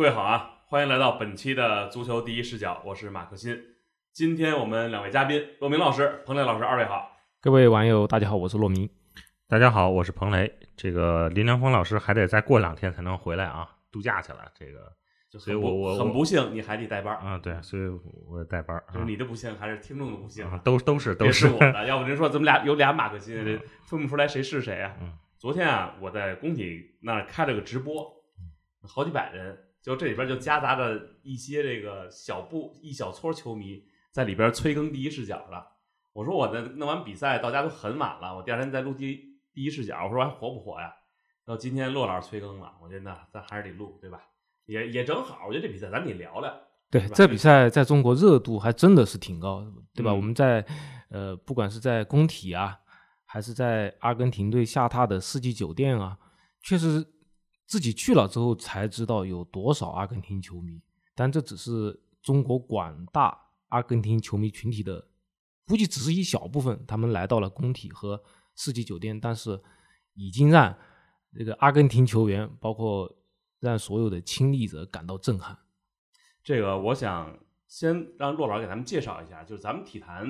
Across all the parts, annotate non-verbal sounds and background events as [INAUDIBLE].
各位好啊，欢迎来到本期的足球第一视角，我是马克新。今天我们两位嘉宾，骆明老师、彭磊老师，二位好。各位网友，大家好，我是骆明。大家好，我是彭雷。这个林良锋老师还得再过两天才能回来啊，度假去了。这个，所以我我很不幸，你还得带班啊。对，所以我带班。就是你的不幸还是听众的不幸啊？都都是都是我的。要不您说咱们俩有俩马克新，这分不出来谁是谁啊？昨天啊，我在工体那儿开了个直播，好几百人，就这里边就夹杂着一些这个小部一小撮球迷在里边催更第一视角了。我说我的弄完比赛到家都很晚了，我第二天再录第第一视角，我说还火不火呀？到今天骆老师催更了，我觉得咱还是得录，对吧？也也正好，我觉得这比赛咱得聊聊。对，这比赛在中国热度还真的是挺高，对吧？我们在呃，不管是在工体啊，还是在阿根廷队下榻的四季酒店啊，确实自己去了之后才知道有多少阿根廷球迷。但这只是中国广大阿根廷球迷群体的。估计只是一小部分，他们来到了工体和世纪酒店，但是已经让这个阿根廷球员，包括让所有的亲历者感到震撼。这个，我想先让骆老师给咱们介绍一下，就是咱们体坛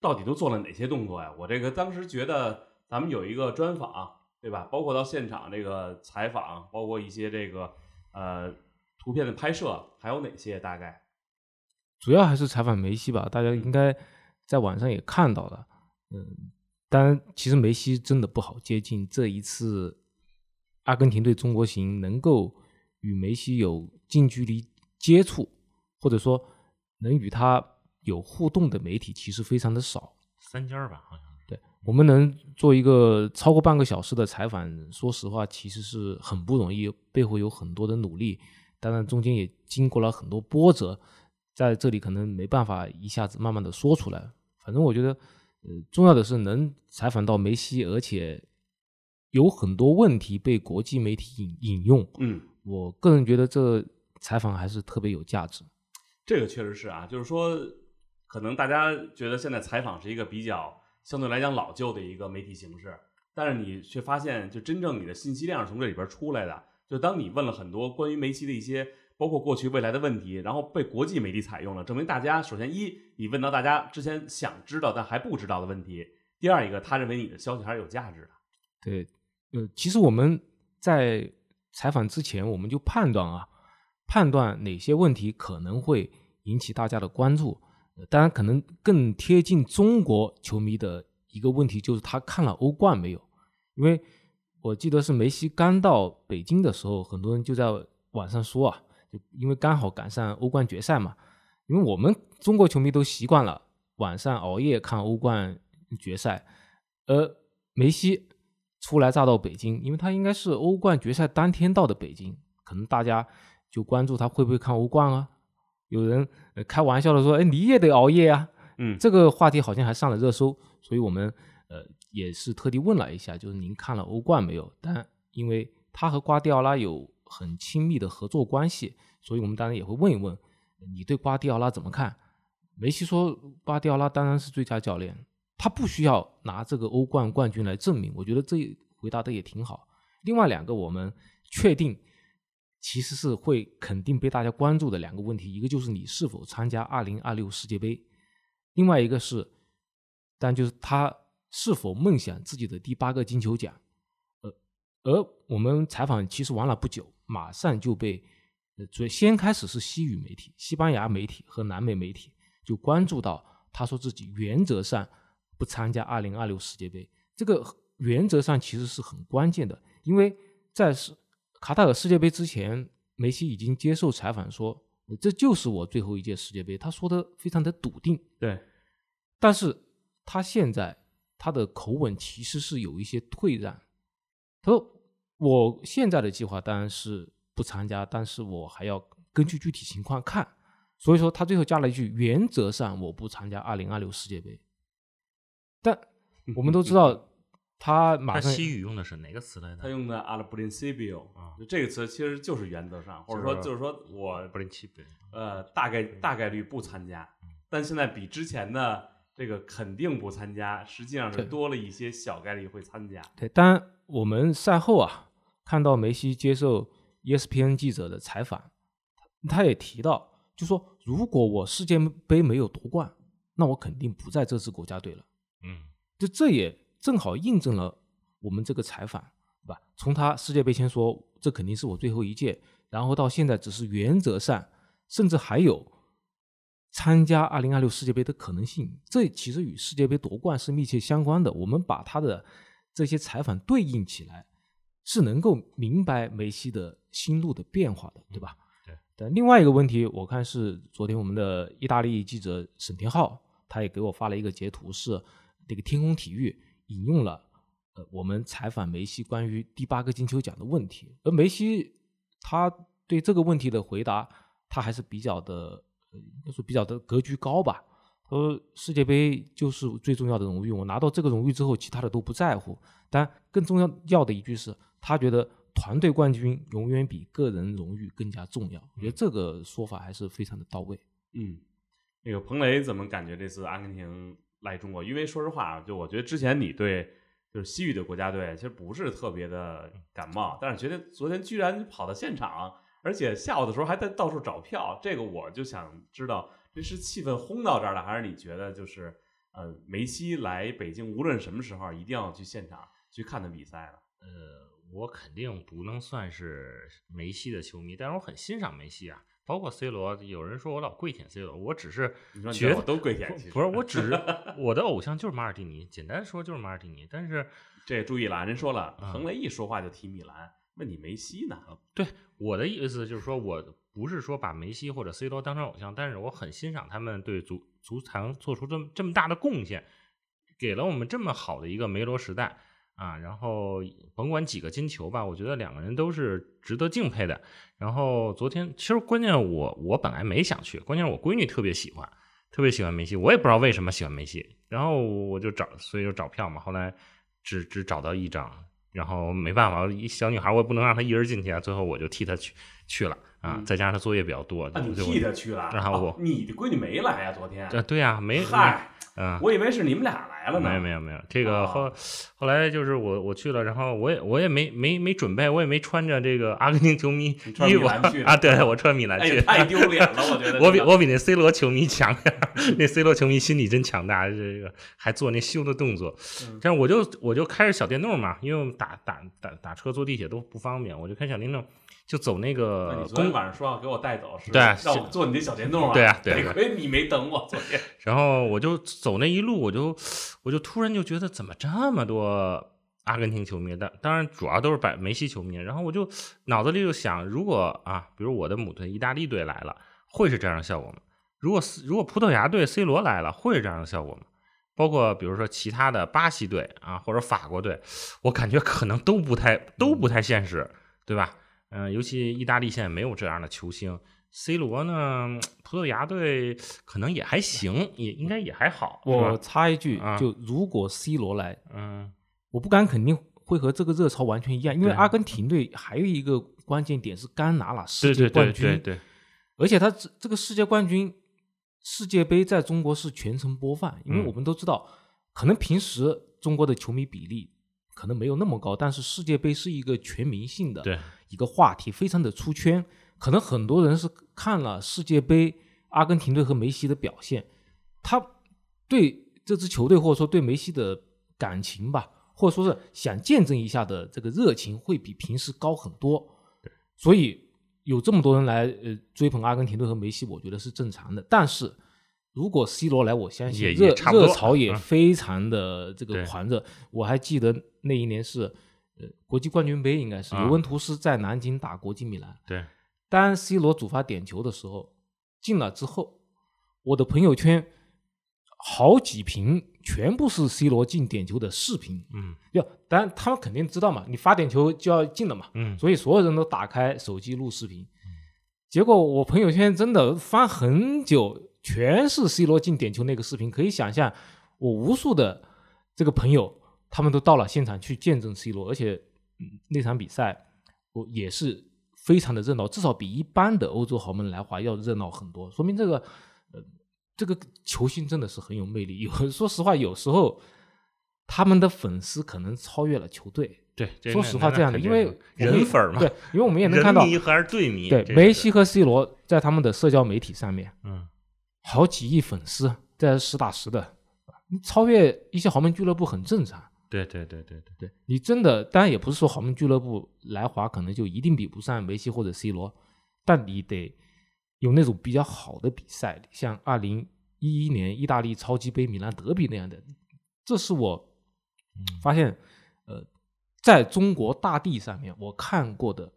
到底都做了哪些动作呀？我这个当时觉得咱们有一个专访，对吧？包括到现场这个采访，包括一些这个呃图片的拍摄，还有哪些？大概主要还是采访梅西吧，大家应该。在网上也看到了，嗯，当然，其实梅西真的不好接近。这一次阿根廷对中国行能够与梅西有近距离接触，或者说能与他有互动的媒体，其实非常的少。三家吧，好像我们能做一个超过半个小时的采访，说实话，其实是很不容易，背后有很多的努力。当然，中间也经过了很多波折。在这里可能没办法一下子慢慢的说出来，反正我觉得，呃，重要的是能采访到梅西，而且有很多问题被国际媒体引引用。嗯，我个人觉得这采访还是特别有价值。这个确实是啊，就是说，可能大家觉得现在采访是一个比较相对来讲老旧的一个媒体形式，但是你却发现，就真正你的信息量是从这里边出来的。就当你问了很多关于梅西的一些。包括过去未来的问题，然后被国际媒体采用了，证明大家首先一，你问到大家之前想知道但还不知道的问题；第二一个，他认为你的消息还是有价值的。对，呃，其实我们在采访之前，我们就判断啊，判断哪些问题可能会引起大家的关注。当然，可能更贴近中国球迷的一个问题就是他看了欧冠没有？因为我记得是梅西刚到北京的时候，很多人就在网上说啊。就因为刚好赶上欧冠决赛嘛，因为我们中国球迷都习惯了晚上熬夜看欧冠决赛，而梅西初来乍到北京，因为他应该是欧冠决赛当天到的北京，可能大家就关注他会不会看欧冠啊？有人开玩笑的说：“哎，你也得熬夜啊？”嗯，这个话题好像还上了热搜，所以我们呃也是特地问了一下，就是您看了欧冠没有？但因为他和瓜迪奥拉有。很亲密的合作关系，所以我们当然也会问一问你对瓜迪奥拉怎么看。梅西说，瓜迪奥拉当然是最佳教练，他不需要拿这个欧冠冠军来证明。我觉得这回答的也挺好。另外两个我们确定其实是会肯定被大家关注的两个问题，一个就是你是否参加二零二六世界杯，另外一个是，但就是他是否梦想自己的第八个金球奖。呃，而我们采访其实完了不久。马上就被呃，最先开始是西语媒体、西班牙媒体和南美媒体就关注到，他说自己原则上不参加二零二六世界杯。这个原则上其实是很关键的，因为在是卡塔尔世界杯之前，梅西已经接受采访说，这就是我最后一届世界杯。他说的非常的笃定。对，但是他现在他的口吻其实是有一些退让。他说。我现在的计划当然是不参加，但是我还要根据具体情况看。所以说，他最后加了一句：“原则上我不参加二零二六世界杯。”但我们都知道，他马上西语用的是哪个词来着？他用的 “al principio” 啊，就这个词其实就是原则上，或者说就是说我 principio 呃大概大概率不参加。但现在比之前的这个肯定不参加，实际上是多了一些小概率会参加。对，当然我们赛后啊。看到梅西接受 ESPN 记者的采访，他也提到，就说如果我世界杯没有夺冠，那我肯定不在这支国家队了。嗯，就这也正好印证了我们这个采访，对吧？从他世界杯前说这肯定是我最后一届，然后到现在只是原则上，甚至还有参加二零二六世界杯的可能性。这其实与世界杯夺冠是密切相关的。我们把他的这些采访对应起来，是能够明白梅西的心路的变化的，对吧？对。但另外一个问题，我看是昨天我们的意大利记者沈天浩，他也给我发了一个截图，是那个天空体育引用了呃我们采访梅西关于第八个金球奖的问题，而梅西他对这个问题的回答，他还是比较的，呃应该说比较的格局高吧。他说世界杯就是最重要的荣誉，我拿到这个荣誉之后，其他的都不在乎。但更重要要的一句是，他觉得团队冠军永远比个人荣誉更加重要。我觉得这个说法还是非常的到位。嗯，那个彭雷怎么感觉这次阿根廷来中国？因为说实话，就我觉得之前你对就是西域的国家队其实不是特别的感冒，但是觉得昨天居然跑到现场，而且下午的时候还在到处找票，这个我就想知道，这是气氛轰到这儿了，还是你觉得就是呃梅西来北京无论什么时候一定要去现场去看他比赛了？呃，我肯定不能算是梅西的球迷，但是我很欣赏梅西啊。包括 C 罗，有人说我老跪舔 C 罗，我只是觉得我都跪舔，不是，我只是 [LAUGHS] 我的偶像就是马尔蒂尼，简单说就是马尔蒂尼。但是这注意了，人说了，彭雷一说话就提米兰，问你梅西呢？对，我的意思就是说，我不是说把梅西或者 C 罗当成偶像，但是我很欣赏他们对足足坛做出这么这么大的贡献，给了我们这么好的一个梅罗时代。啊，然后甭管几个金球吧，我觉得两个人都是值得敬佩的。然后昨天其实关键我我本来没想去，关键是我闺女特别喜欢，特别喜欢梅西，我也不知道为什么喜欢梅西。然后我就找，所以就找票嘛。后来只只找到一张，然后没办法，一小女孩我也不能让她一人进去啊。最后我就替她去去了啊，再加上他作业比较多，你替他去了。然后我你的闺女没来呀？昨天？啊，对呀，没。嗨。嗯，我以为是你们俩来了呢。没有没有没有，这个后后来就是我我去了，然后我也我也没没没准备，我也没穿着这个阿根廷球迷衣服 [LAUGHS] 啊。对，我穿米兰去，太丢脸了，我觉得。[LAUGHS] 我比我比那 C 罗球迷强呀，[LAUGHS] 那 C 罗球迷心理真强大，这个还做那羞的动作。但是我就我就开着小电动嘛，因为我们打打打打车坐地铁都不方便，我就开小电动。就走那个，你昨天晚上说要给我带走，是对，让我坐你那小电动啊？对啊，对。得亏你没等我昨天。[LAUGHS] 然后我就走那一路，我就我就突然就觉得怎么这么多阿根廷球迷？但当然主要都是百梅西球迷。然后我就脑子里就想，如果啊，比如我的母队意大利队来了，会是这样的效果吗？如果如果葡萄牙队 C 罗来了，会是这样的效果吗？包括比如说其他的巴西队啊，或者法国队，我感觉可能都不太都不太现实，对吧？嗯，尤其意大利现在没有这样的球星，C 罗呢，葡萄牙队可能也还行，也应该也还好。我插一句，就如果 C 罗来，嗯，我不敢肯定会和这个热潮完全一样，因为阿根廷队还有一个关键点是刚拿了世界冠军，对对。对，而且他这这个世界冠军世界杯在中国是全程播放，因为我们都知道，可能平时中国的球迷比例可能没有那么高，但是世界杯是一个全民性的，对。一个话题非常的出圈，可能很多人是看了世界杯阿根廷队和梅西的表现，他对这支球队或者说对梅西的感情吧，或者说是想见证一下的这个热情会比平时高很多。所以有这么多人来呃追捧阿根廷队和梅西，我觉得是正常的。但是如果 C 罗来，我相信热热潮也非常的这个狂热。我还记得那一年是。呃，国际冠军杯应该是尤文图斯在南京打国际米兰。对，当 C 罗主罚点球的时候进了之后，我的朋友圈好几屏全部是 C 罗进点球的视频。嗯，要当然他们肯定知道嘛，你发点球就要进了嘛。嗯，所以所有人都打开手机录视频。结果我朋友圈真的翻很久，全是 C 罗进点球那个视频。可以想象，我无数的这个朋友。他们都到了现场去见证 C 罗，而且那场比赛我也是非常的热闹，至少比一般的欧洲豪门来华要热闹很多。说明这个呃，这个球星真的是很有魅力。有 [LAUGHS] 说实话，有时候他们的粉丝可能超越了球队，对，这说实话这样的，因为人粉儿嘛，对，因为我们也能看到人，迷还是队迷，对梅西和 C 罗在他们的社交媒体上面，嗯好几亿粉丝在实打实的，你超越一些豪门俱乐部很正常。对对对对对，对。你真的，当然也不是说豪门俱乐部来华可能就一定比不上梅西或者 C 罗，但你得有那种比较好的比赛，像二零一一年意大利超级杯米兰德比那样的，这是我发现，呃，在中国大地上面我看过的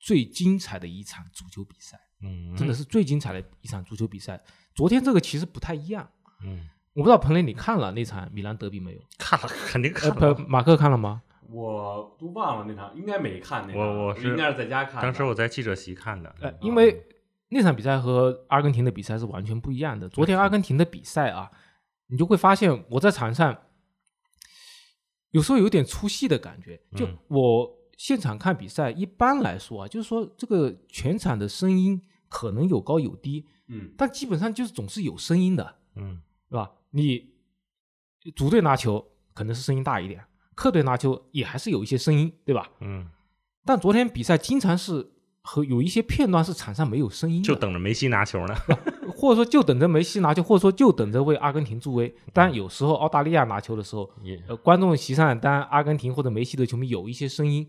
最精彩的一场足球比赛，嗯，真的是最精彩的一场足球比赛。昨天这个其实不太一样，嗯，我不知道彭磊你看了那场米兰德比没有？看了肯定呃，看了不，，马克看了吗？我都忘了那场，应该没看那场，我我是应该是在家看的。当时我在记者席看的，呃，因为那场比赛和阿根廷的比赛是完全不一样的。昨天阿根廷的比赛啊，你就会发现我在场上有时候有点出戏的感觉。就嗯我现场看比赛，一般来说啊，就是说这个全场的声音可能有高有低，嗯，但基本上就是总是有声音的，嗯是吧？你主队拿球可能是声音大一点，客队拿球也还是有一些声音，对吧？嗯，但昨天比赛经常是和有一些片段是场上没有声音，就等着梅西拿球呢，或者说就等着梅西拿球，或者说就等着为阿根廷助威。当然，有时候澳大利亚拿球的时候，也呃，观众席上当然阿根廷或者梅西的球迷有一些声音，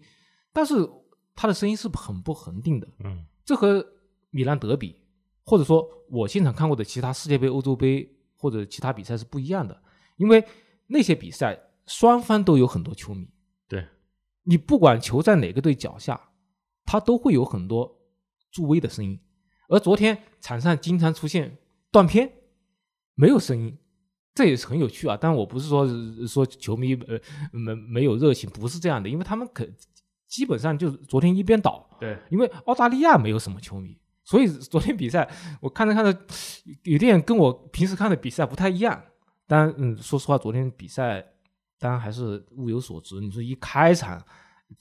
但是他的声音是很不恒定的。嗯这和米兰德比，或者说我现场看过的其他世界杯、欧洲杯或者其他比赛是不一样的，因为那些比赛双方都有很多球迷，对，你不管球在哪个队脚下，他都会有很多助威的声音。而昨天场上经常出现断片，没有声音，这也是很有趣啊。但我不是说说球迷呃没没有热情，不是这样的，因为他们可基本上就是昨天一边倒，对，因为澳大利亚没有什么球迷，所以昨天比赛我看着看着有点跟我平时看的比赛不太一样。当然，嗯，说实话，昨天比赛当然还是物有所值。你说一开场，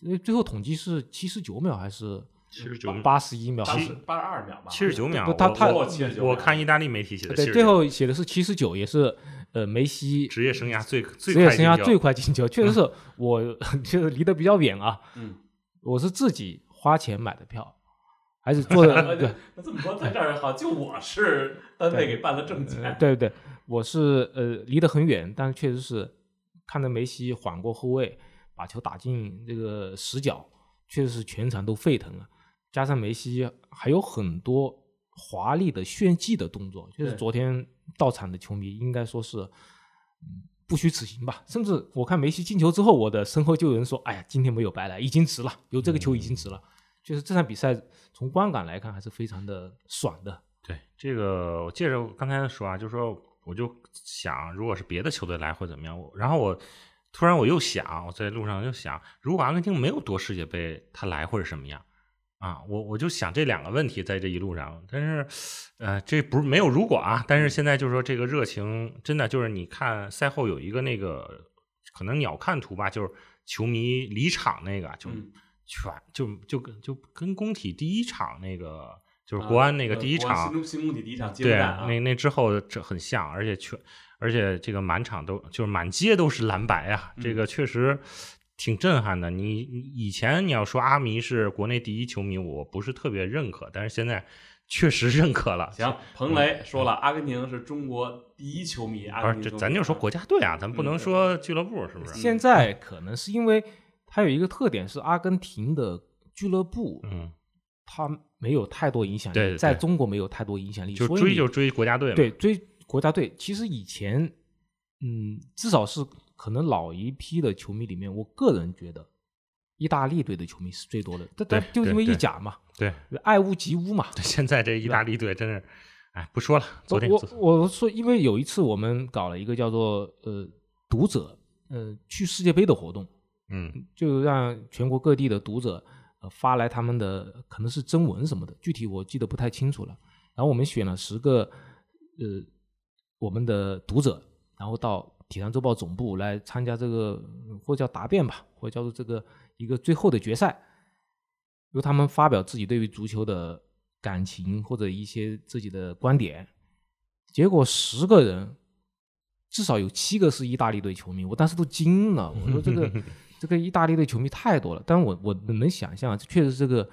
呃最后统计是七十九秒还是七十九八十一秒？八还是十八十二秒吧，七十九秒，他他我我看意大利媒体写的，对，最后写的是七十九，也是呃梅西职业生涯最最职业快进球生涯最快进球，确实是 [LAUGHS] 我 [LAUGHS] 就是离得比较远啊，嗯，我是自己花钱买的票，还是做的 [LAUGHS] 对。那这么说，在这儿好，就我是单位给办了证呃件，对对，我是呃离得很远，但确实是看着梅西缓过后卫，把球打进这个死角，确实是全场都沸腾了。加上梅西还有很多华丽的炫技的动作，就是昨天到场的球迷应该说是，嗯，不虚此行吧。甚至我看梅西进球之后，我的身后就有人说：“哎呀，今天没有白来，已经值了，有这个球已经值了。就是这场比赛从观感来看还是非常的爽的。对这个，我接着刚才说啊，就是说，我就想，如果是别的球队来会怎么样？我然后我突然我又想，我在路上又想，如果阿根廷没有夺世界杯，他来会是什么样？啊，我我就想这两个问题在这一路上，但是，呃，这不是没有如果啊，但是现在就是说这个热情真的就是你看赛后有一个那个可能鸟瞰图吧，就是球迷离场那个，就嗯全就就跟就跟工体第一场那个就是啊国安那个呃第一场，国安新中新工体第一场接对，啊，那那之后这很像，而且全，而且这个满场都就是满街都是蓝白啊，这嗯个确实挺震撼的。你你以前你要说阿迷是国内第一球迷，我不是特别认可，但是现在确实认可了。行，彭雷说了，阿根廷是中国第一球迷，阿不是，这咱就说国家队啊，咱不能嗯说俱乐部，是不是？现在可能是因为它有一个特点是阿根廷的俱乐部，嗯，它没有太多影响力，对对在中国没有太多影响力，就所以追就追国家队嘛。对追国家队。其实以前，嗯，至少是可能老一批的球迷里面，我个人觉得意大利队的球迷是最多的，但但对就因为意甲嘛，对，爱屋及乌嘛。现在这意大利队真是，哎，不说了。昨天我我说，因为有一次我们搞了一个叫做呃读者呃去世界杯的活动，嗯就让全国各地的读者呃发来他们的可能是征文什么的，具体我记得不太清楚了。然后我们选了十个呃我们的读者，然后到《体坛周报》总部来参加这个或叫答辩吧，或叫做这个一个最后的决赛，由他们发表自己对于足球的感情或者一些自己的观点。结果十个人，至少有七个是意大利队球迷，我当时都惊了。我说这个这个意大利队球迷太多了，但我我能想象，这确实这个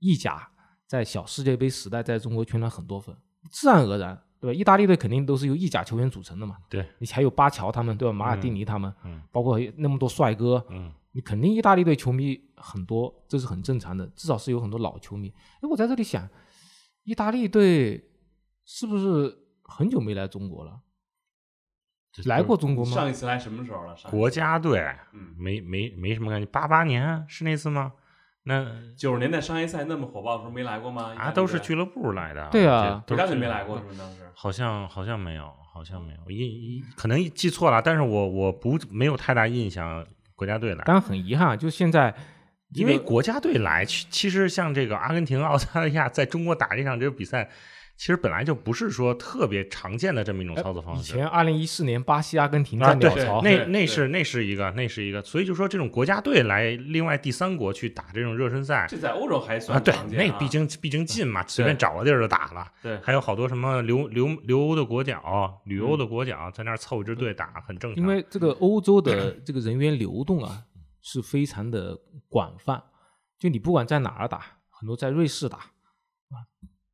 意甲在小世界杯时代在中国圈了很多粉，自然而然，对吧？意大利队肯定都是由意甲球员组成的嘛，对，你还有巴乔他们，对吧？马尔蒂尼他们，嗯包括那么多帅哥，嗯你肯定意大利队球迷很多，这是很正常的，至少是有很多老球迷。哎，我在这里想，意大利队是不是很久没来中国了？来过中国吗？上一次来什么时候了？上国家队，嗯，没没没什么感觉。八八年是那次吗？那九十年代商业赛那么火爆的时候没来过吗？啊，都是俱乐部来的。对啊国家这都是队没来过是不是当时？好像好像没有，好像没有，印一可能记错了，但是我我不没有太大印象，国家队来。当然很遗憾，就现在因为国家队来，其其实像这个阿根廷、澳大利亚在中国打这场这个比赛，其实本来就不是说特别常见的这么一种操作方式。以前二零一四年巴西、阿根廷在鸟巢，那那是那是一个，那是一个，所以就说这种国家队来另外第三国去打这种热身赛这在欧洲还啊，算对，常见啊那毕竟毕竟近嘛，随便找个地儿就打了。对还有好多什么留留留欧的国脚、旅欧的国脚在那儿凑一支队打，很正常。因为这个欧洲的 [CLEARS THROAT] 这个人员流动啊是非常的广泛，就你不管在哪儿打，很多在瑞士打啊，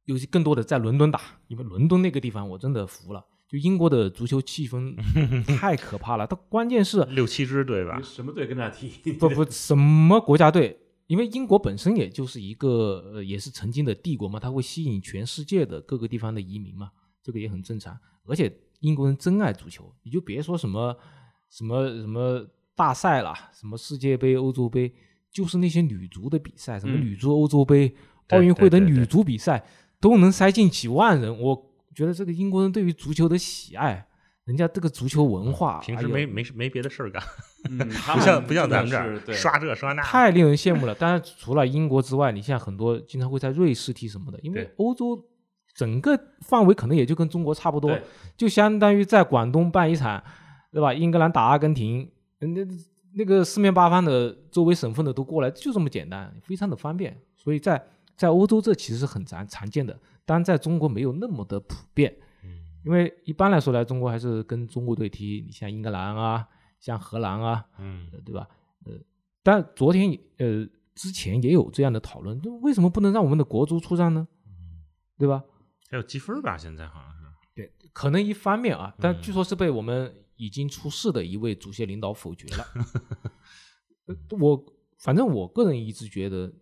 尤其更多的在伦敦打，因为伦敦那个地方我真的服了，就英国的足球气氛 [LAUGHS] 太可怕了。它关键是六七支队吧，什么队跟他踢？不不什么国家队，因为英国本身也就是一个呃也是曾经的帝国嘛，它会吸引全世界的各个地方的移民嘛，这个也很正常。而且英国人真爱足球，你就别说什么什么什么大赛了，什么世界杯、欧洲杯，就是那些女足的比赛，什么嗯女足欧洲杯、对奥运会的女足比赛，都能塞进几万人。我觉得这个英国人对于足球的喜爱，人家这个足球文化，平时哎没没没别的事儿干，嗯，[LAUGHS] 不像不像咱们这儿刷这刷那。太令人羡慕了。当然，除了英国之外，你像很多经常会在瑞士踢什么的，因为欧洲整个范围可能也就跟中国差不多，就相当于在广东办一场，对吧？英格兰打阿根廷，那那个四面八方的周围省份的都过来，就这么简单，非常的方便。所以在在欧洲这其实是很常常见的，当然在中国没有那么的普遍。因为一般来说来中国还是跟中国队踢，你像英格兰啊，像荷兰啊，嗯，呃对吧？呃，但昨天呃之前也有这样的讨论，就为什么不能让我们的国足出战呢？对吧？还有积分吧，现在好像是。对，可能一方面啊，但嗯据说是被我们已经出事的一位足协领导否决了。[LAUGHS] 呃我反正我个人一直觉得，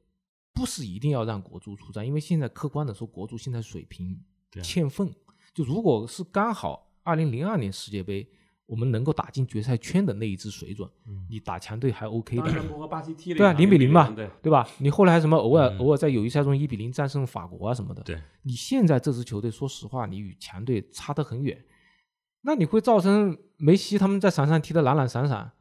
不是一定要让国足出战，因为现在客观的说，国足现在水平欠奉。就如果是刚好二零零二年世界杯我们能够打进决赛圈的那一支水准，嗯你打强队还 OK 的当。时不和巴西踢了对啊场0比零嘛对，对吧？你后来什么偶尔、嗯偶尔在友谊赛中一比零战胜法国啊什么的，对，你现在这支球队，说实话，你与强队差得很远，那你会造成梅西他们在场上踢得懒懒散散，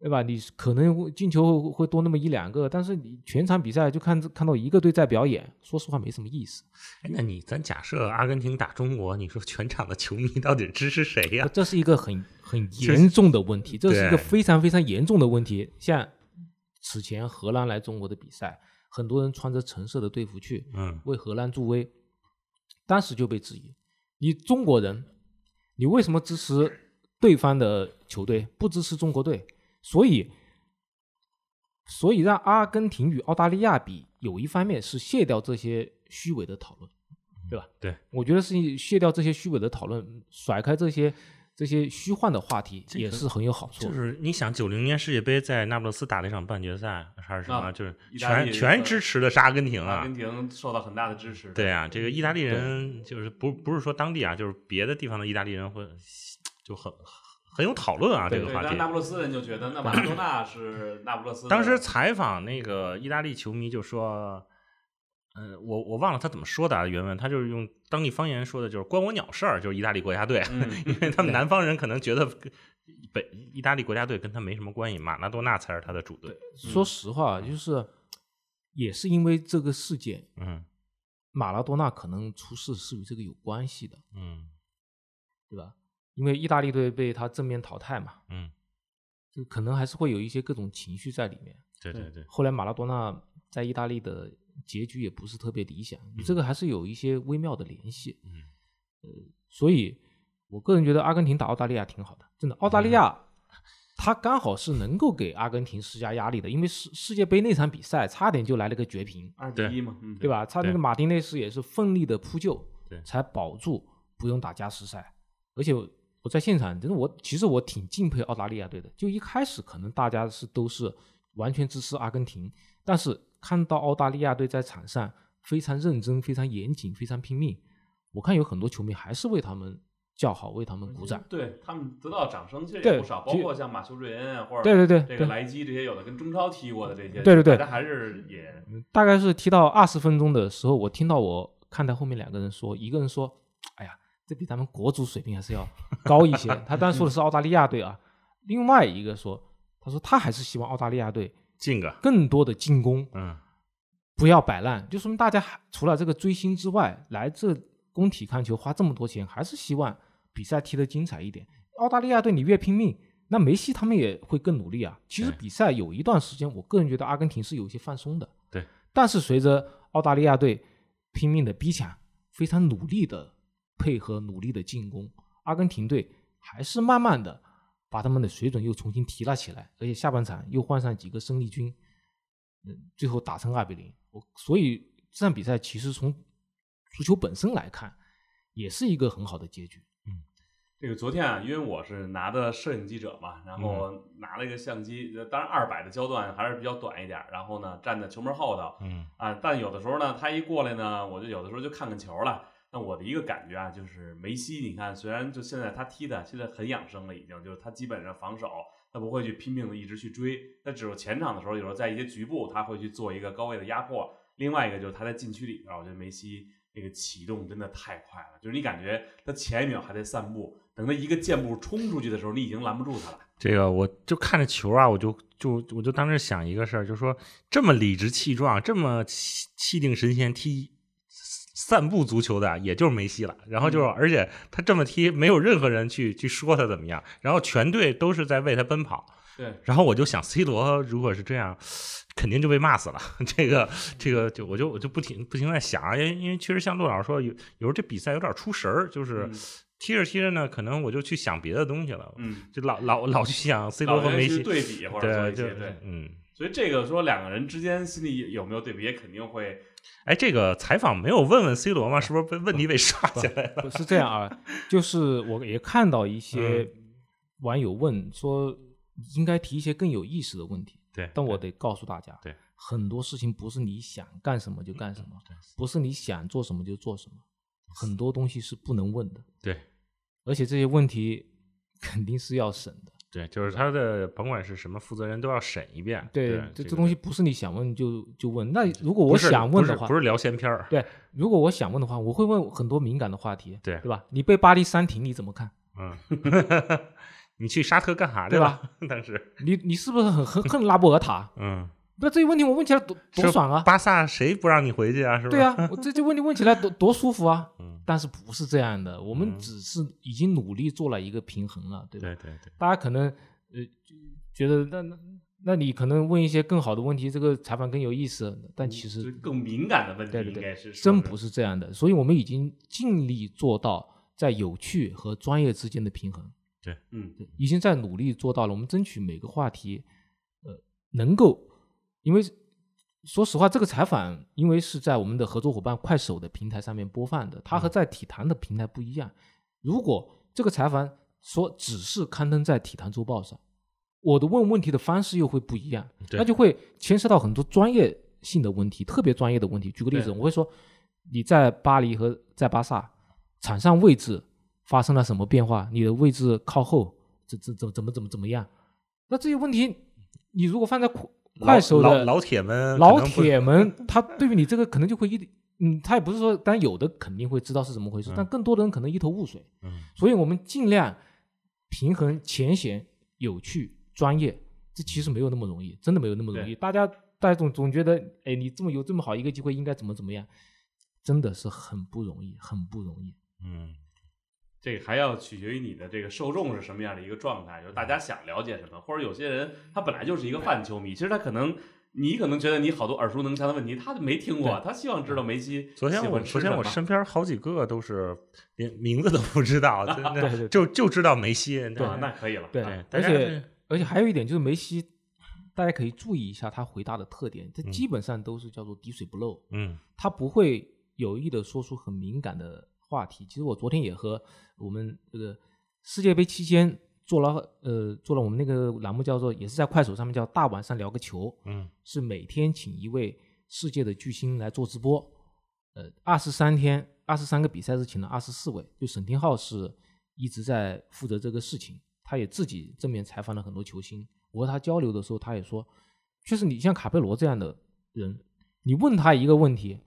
对吧？你可能进球会多那么一两个，但是你全场比赛就看看到一个队在表演，说实话没什么意思。哎，那你咱假设阿根廷打中国，你说全场的球迷到底支持谁呀？这是一个很很严重的问题，这是一个非常非常严重的问题。像此前荷兰来中国的比赛，很多人穿着橙色的队服去，嗯，为荷兰助威，当时就被质疑：你中国人，你为什么支持对方的球队，不支持中国队？所以，所以让阿根廷与澳大利亚比，有一方面是卸掉这些虚伪的讨论，对吧？对，我觉得是卸掉这些虚伪的讨论，甩开这些这些虚幻的话题，也是很有好处。就是你想九零年世界杯在那不勒斯打了一场半决赛还是什么，啊就是全全支持的是阿根廷啊阿根。廷受到很大的支持。对啊，这个意大利人就是不不是说当地啊，就是别的地方的意大利人会就很很有讨论啊这，个话题。但那不勒斯人就觉得那马拉多纳是 [CLEARS THROAT] 那不勒斯。当时采访那个意大利球迷就说，呃，我我忘了他怎么说的啊，原文他就是用当地方言说的，就是关我鸟事儿，就是意大利国家队，嗯，[LAUGHS] 因为他们南方人可能觉得北意大利国家队跟他没什么关系，马拉多纳才是他的主队。说实话，就是也是因为这个事件，嗯马拉多纳可能出事是与这个有关系的，嗯对吧？因为意大利队被他正面淘汰嘛，嗯，就可能还是会有一些各种情绪在里面。对对对，后来马拉多纳在意大利的结局也不是特别理想，你这个还是有一些微妙的联系。嗯呃，所以我个人觉得阿根廷打澳大利亚挺好的，真的。澳大利亚他刚好是能够给阿根廷施加压力的，因为世世界杯那场比赛差点就来了个绝平，二比一嘛，嗯，对吧？他那个马丁内斯也是奋力的扑救对，才保住不用打加时赛。而且我在现场，真的我其实我挺敬佩澳大利亚队的。就一开始可能大家是都是完全支持阿根廷，但是看到澳大利亚队在场上非常认真、非常严谨、非常拼命，我看有很多球迷还是为他们叫好，为他们鼓掌。对他们得到掌声其实也不少，包括像马修瑞恩啊，或者对对对对，这个莱基这些有的跟中超踢过的这些，对对对大家还是也大概是踢到二十分钟的时候，我听到我看台后面两个人说，一个人说：“哎呀，这比咱们国足水平还是要高一些。”他当然说的是澳大利亚队啊。另外一个说，他说他还是希望澳大利亚队进个，更多的进攻，嗯，不要摆烂。就说明大家还除了这个追星之外，来这工体看球花这么多钱，还是希望比赛踢得精彩一点。澳大利亚队你越拼命，那梅西他们也会更努力啊。其实比赛有一段时间，我个人觉得阿根廷是有一些放松的。对，但是随着澳大利亚队拼命的逼抢，非常努力的配合，努力的进攻，阿根廷队还是慢慢的把他们的水准又重新提了起来，而且下半场又换上几个生力军，嗯，最后打成二比零。我所以这场比赛其实从足球本身来看，也是一个很好的结局。嗯这个昨天啊，因为我是拿的摄影记者嘛，然后拿了一个相机，呃当然二百的焦段还是比较短一点，然后呢站在球门后头，嗯啊，但有的时候呢，他一过来呢，我就有的时候就看看球了。那我的一个感觉啊，就是梅西，你看，虽然就现在他踢的现在很养生了，已经就是他基本上防守，他不会去拼命的一直去追，他只有前场的时候，有时候在一些局部他会去做一个高位的压迫。另外一个就是他在禁区里边，我觉得梅西那个启动真的太快了，就是你感觉他前一秒还在散步，等他一个箭步冲出去的时候，你已经拦不住他了。这个我就看着球啊，我就就我就当时想一个事儿，就说这么理直气壮、这么气气定神闲踢散步足球的，也就是梅西了。然后就是，嗯而且他这么踢，没有任何人去去说他怎么样，然后全队都是在为他奔跑。对，然后我就想，C 罗如果是这样，肯定就被骂死了。[LAUGHS] 这个这个就我就我就不停不停在想啊，因为因为确实像陆老师说，有有时候这比赛有点出神儿，就是嗯踢着踢着呢，可能我就去想别的东西了，嗯，就老老老去想 C 罗和梅西。对比或者做对，对，嗯，所以这个说两个人之间心里有没有对比，也肯定会哎，这个采访没有问问 C 罗吗？是不是被问题被刷下来了？不是这样啊，就是我也看到一 [LAUGHS] 些网友问说，应该提一些更有意思的问题。对，但我得告诉大家，对很多事情不是你想干什么就干什么，不是你想做什么就做什么，很多东西是不能问的，对而且这些问题肯定是要审的。对，就是他的甭管是什么负责人都要审一遍。对，这这这东西不是你想问就就问。那如果我想问的话，不是聊闲篇儿。对，如果我想问的话，我会问很多敏感的话题，对对吧？你被巴黎三停，你怎么看？嗯，[LAUGHS] 你去沙特干啥去对吧？[LAUGHS] 当时，你你是不是很很恨拉波尔塔？嗯，不，这些问题我问起来多多爽啊！巴萨谁不让你回去啊？是吧？对啊，我这些问题问起来多 [LAUGHS] 多舒服啊！嗯但是不是这样的，我们嗯只是已经努力做了一个平衡了，对吧？对对对，大家可能呃觉得那那那你可能问一些更好的问题，这个采访更有意思，但其实是更敏感的问题，对对对应该是真不是是这样的。所以我们已经尽力做到在有趣和专业之间的平衡，对嗯已经在努力做到了。我们争取每个话题，呃，能够，因为说实话，这个采访因为是在我们的合作伙伴快手的平台上面播放的，它和在体坛的平台不一样。如果这个采访说只是刊登在体坛周报上，我的问问题的方式又会不一样，那就会牵涉到很多专业性的问题，特别专业的问题。举个例子，我会说你在巴黎和在巴萨场上位置发生了什么变化？你的位置靠后，怎怎怎怎么怎么怎么样？那这些问题，你如果放在快快手的老老老铁们，老铁们，他对于你这个可能就会一，嗯，他也不是说，但有的肯定会知道是怎么回事，嗯但更多的人可能一头雾水。嗯所以我们尽量平衡浅显、有趣、专业，这其实没有那么容易，真的没有那么容易。大家大家总总觉得，哎，你这么有这么好一个机会，应该怎么怎么样，真的是很不容易，很不容易。嗯，这个还要取决于你的这个受众是什么样的一个状态，就是大家想了解什么，或者有些人他本来就是一个泛球迷，其实他可能你可能觉得你好多耳熟能详的问题，他就没听过，他希望知道梅西昨天我昨天我身边好几个都是连名字都不知道，[LAUGHS] 真的对对对就就知道梅西。对，那可以了，对啊而且而且还有一点就是梅西，大家可以注意一下他回答的特点，这嗯基本上都是叫做滴水不漏，嗯他不会有意的说出很敏感的话题。其实我昨天也和我们这个世界杯期间做了呃做了我们那个栏目叫做也是在快手上面叫大晚上聊个球，嗯。是每天请一位世界的巨星来做直播，呃，二十三天，二十三个比赛日请了二十四位，就沈天浩是一直在负责这个事情，他也自己正面采访了很多球星，我和他交流的时候，他也说，确实你像卡佩罗这样的人，你问他一个问题，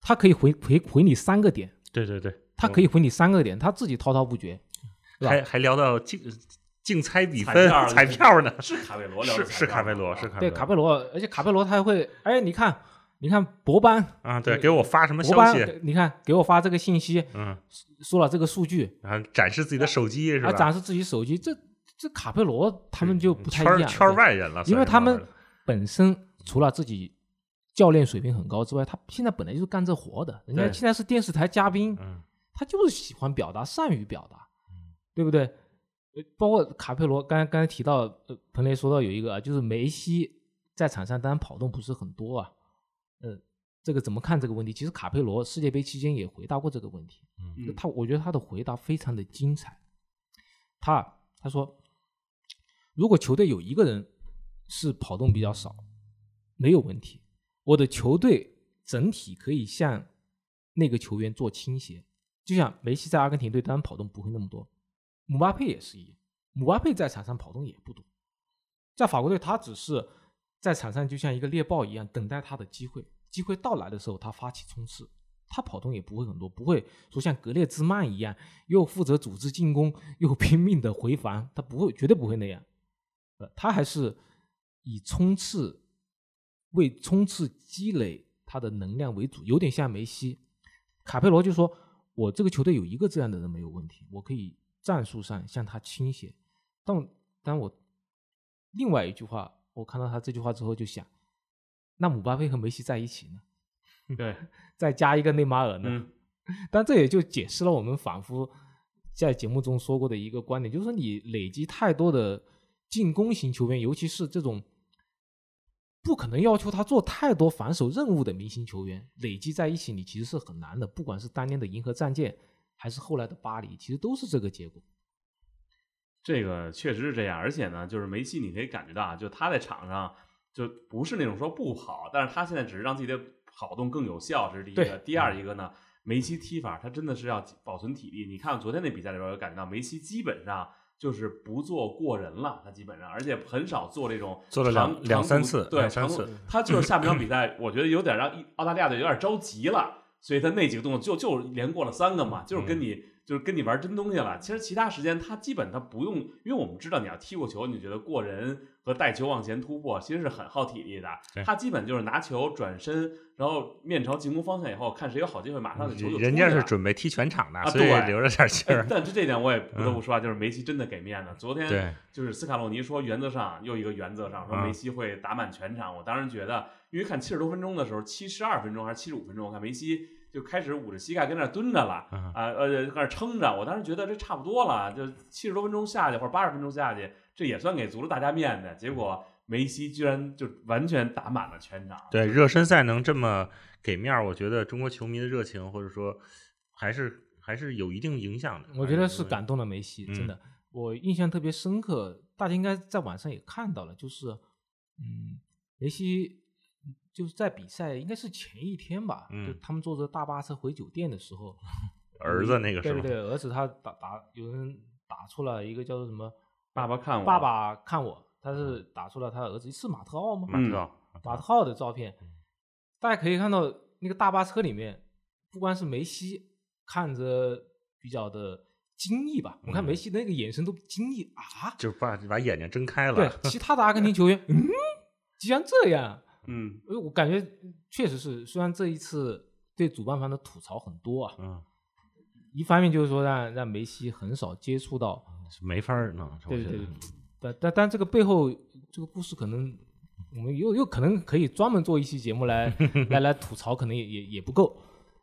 他可以回回回你三个点，对对对，他可以回你三个点，他自己滔滔不绝，是吧？还还聊到竞竞猜比分、彩票彩票呢，是卡佩罗聊的是是彩票卡佩罗，是卡对佩卡佩罗，而且卡佩罗他还会，哎，你看，你看博班，啊，对，给我发什么消息，，你看给我发这个信息，嗯，说了这个数据，然后展示自己的手机是吧？还展示自己手机，这这卡佩罗他们就不太一样，圈圈对。外人了，因为他们本身除了自己教练水平很高之外，他现在本来就是干这活的，人家对现在是电视台嘉宾，嗯他就是喜欢表达，善于表达，对不对？呃包括卡佩罗，刚才刚才提到，呃，彭雷说到有一个啊，就是梅西在场上当然跑动不是很多啊，呃，这个怎么看这个问题？其实卡佩罗世界杯期间也回答过这个问题，嗯他我觉得他的回答非常的精彩。他他说，如果球队有一个人是跑动比较少，没有问题，我的球队整体可以向那个球员做倾斜。就像梅西在阿根廷队当然跑动不会那么多，姆巴佩也是一样，姆巴佩在场上跑动也不多，在法国队他只是在场上就像一个猎豹一样等待他的机会，机会到来的时候他发起冲刺，他跑动也不会很多，不会说像格列兹曼一样又负责组织进攻又拼命的回防，他不会，绝对不会那样。呃，他还是以冲刺为冲刺积累他的能量为主，有点像梅西。卡佩罗就说：“我这个球队有一个这样的人没有问题，我可以战术上向他倾斜。但但我另外一句话，我看到他这句话之后就想，那姆巴佩和梅西在一起呢？对，[LAUGHS] 再加一个内马尔呢？嗯 [LAUGHS] 但这也就解释了我们反复在节目中说过的一个观点，就是说你累积太多的进攻型球员，尤其是这种不可能要求他做太多防守任务的明星球员，累积在一起，你其实是很难的。不管是当年的银河战舰，还是后来的巴黎，其实都是这个结果。这个确实是这样，而且呢，就是梅西，你可以感觉到啊，就他在场上就不是那种说不跑，但是他现在只是让自己的跑动更有效，这是第一个。第二一个呢，梅西踢法他真的是要保存体力。你看昨天那比赛里边，我感觉到梅西基本上就是不做过人了，他基本上，而且很少做这种做了两长两三长途对，三次他就是下半场比 [LAUGHS] 赛，我觉得有点让意澳大利亚队有点着急了，所以他那几个动作就就连过了三个嘛，就是跟你、就是跟你玩真东西了。其实其他时间他基本他不用，因为我们知道你要踢过球，你觉得过人和带球往前突破其实是很耗体力的。他基本就是拿球转身，然后面朝进攻方向以后，看谁有好机会，马上就球就人家是准备踢全场的，啊所以对留着点劲哎儿。但是这点我也不得不说啊，就是梅西真的给面子。昨天，就是斯卡洛尼说，原则上又一个原则上说嗯梅西会打满全场。我当时觉得，因为看七十多分钟的时候，七十二分钟还是七十五分钟，我看梅西就开始捂着膝盖跟那蹲着了，嗯啊呃搁那撑着。我当时觉得这差不多了，就七十多分钟下去或者八十分钟下去，这也算给足了大家面子。结果梅西居然就完全打满了全场。对，热身赛能这么给面儿，我觉得中国球迷的热情或者说还是还是有一定影响的。我觉得是感动了梅西，嗯真的，我印象特别深刻。大家应该在网上也看到了，就是，嗯，梅西就是在比赛应该是前一天吧，嗯。就他们坐着大巴车回酒店的时候，[LAUGHS] 儿子那个时候，对对对，儿子他打打有人打出了一个叫做什么爸爸看我，爸爸看我，他是打出了他儿子是马特奥吗？马特奥，马特奥的照片，大家可以看到那个大巴车里面，不光是梅西看着比较的惊异吧，我看嗯。梅西那个眼神都惊异啊，就把把眼睛睁开了对。，其他的阿根廷球员，嗯，居然这样，嗯，因为我感觉确实是，虽然这一次对主办方的吐槽很多啊，嗯，一方面就是说让让梅西很少接触到，是没法儿弄。我对对对，但但但这个背后这个故事可能。我们又又可能可以专门做一期节目来 [LAUGHS] 来来吐槽，可能也也也不够，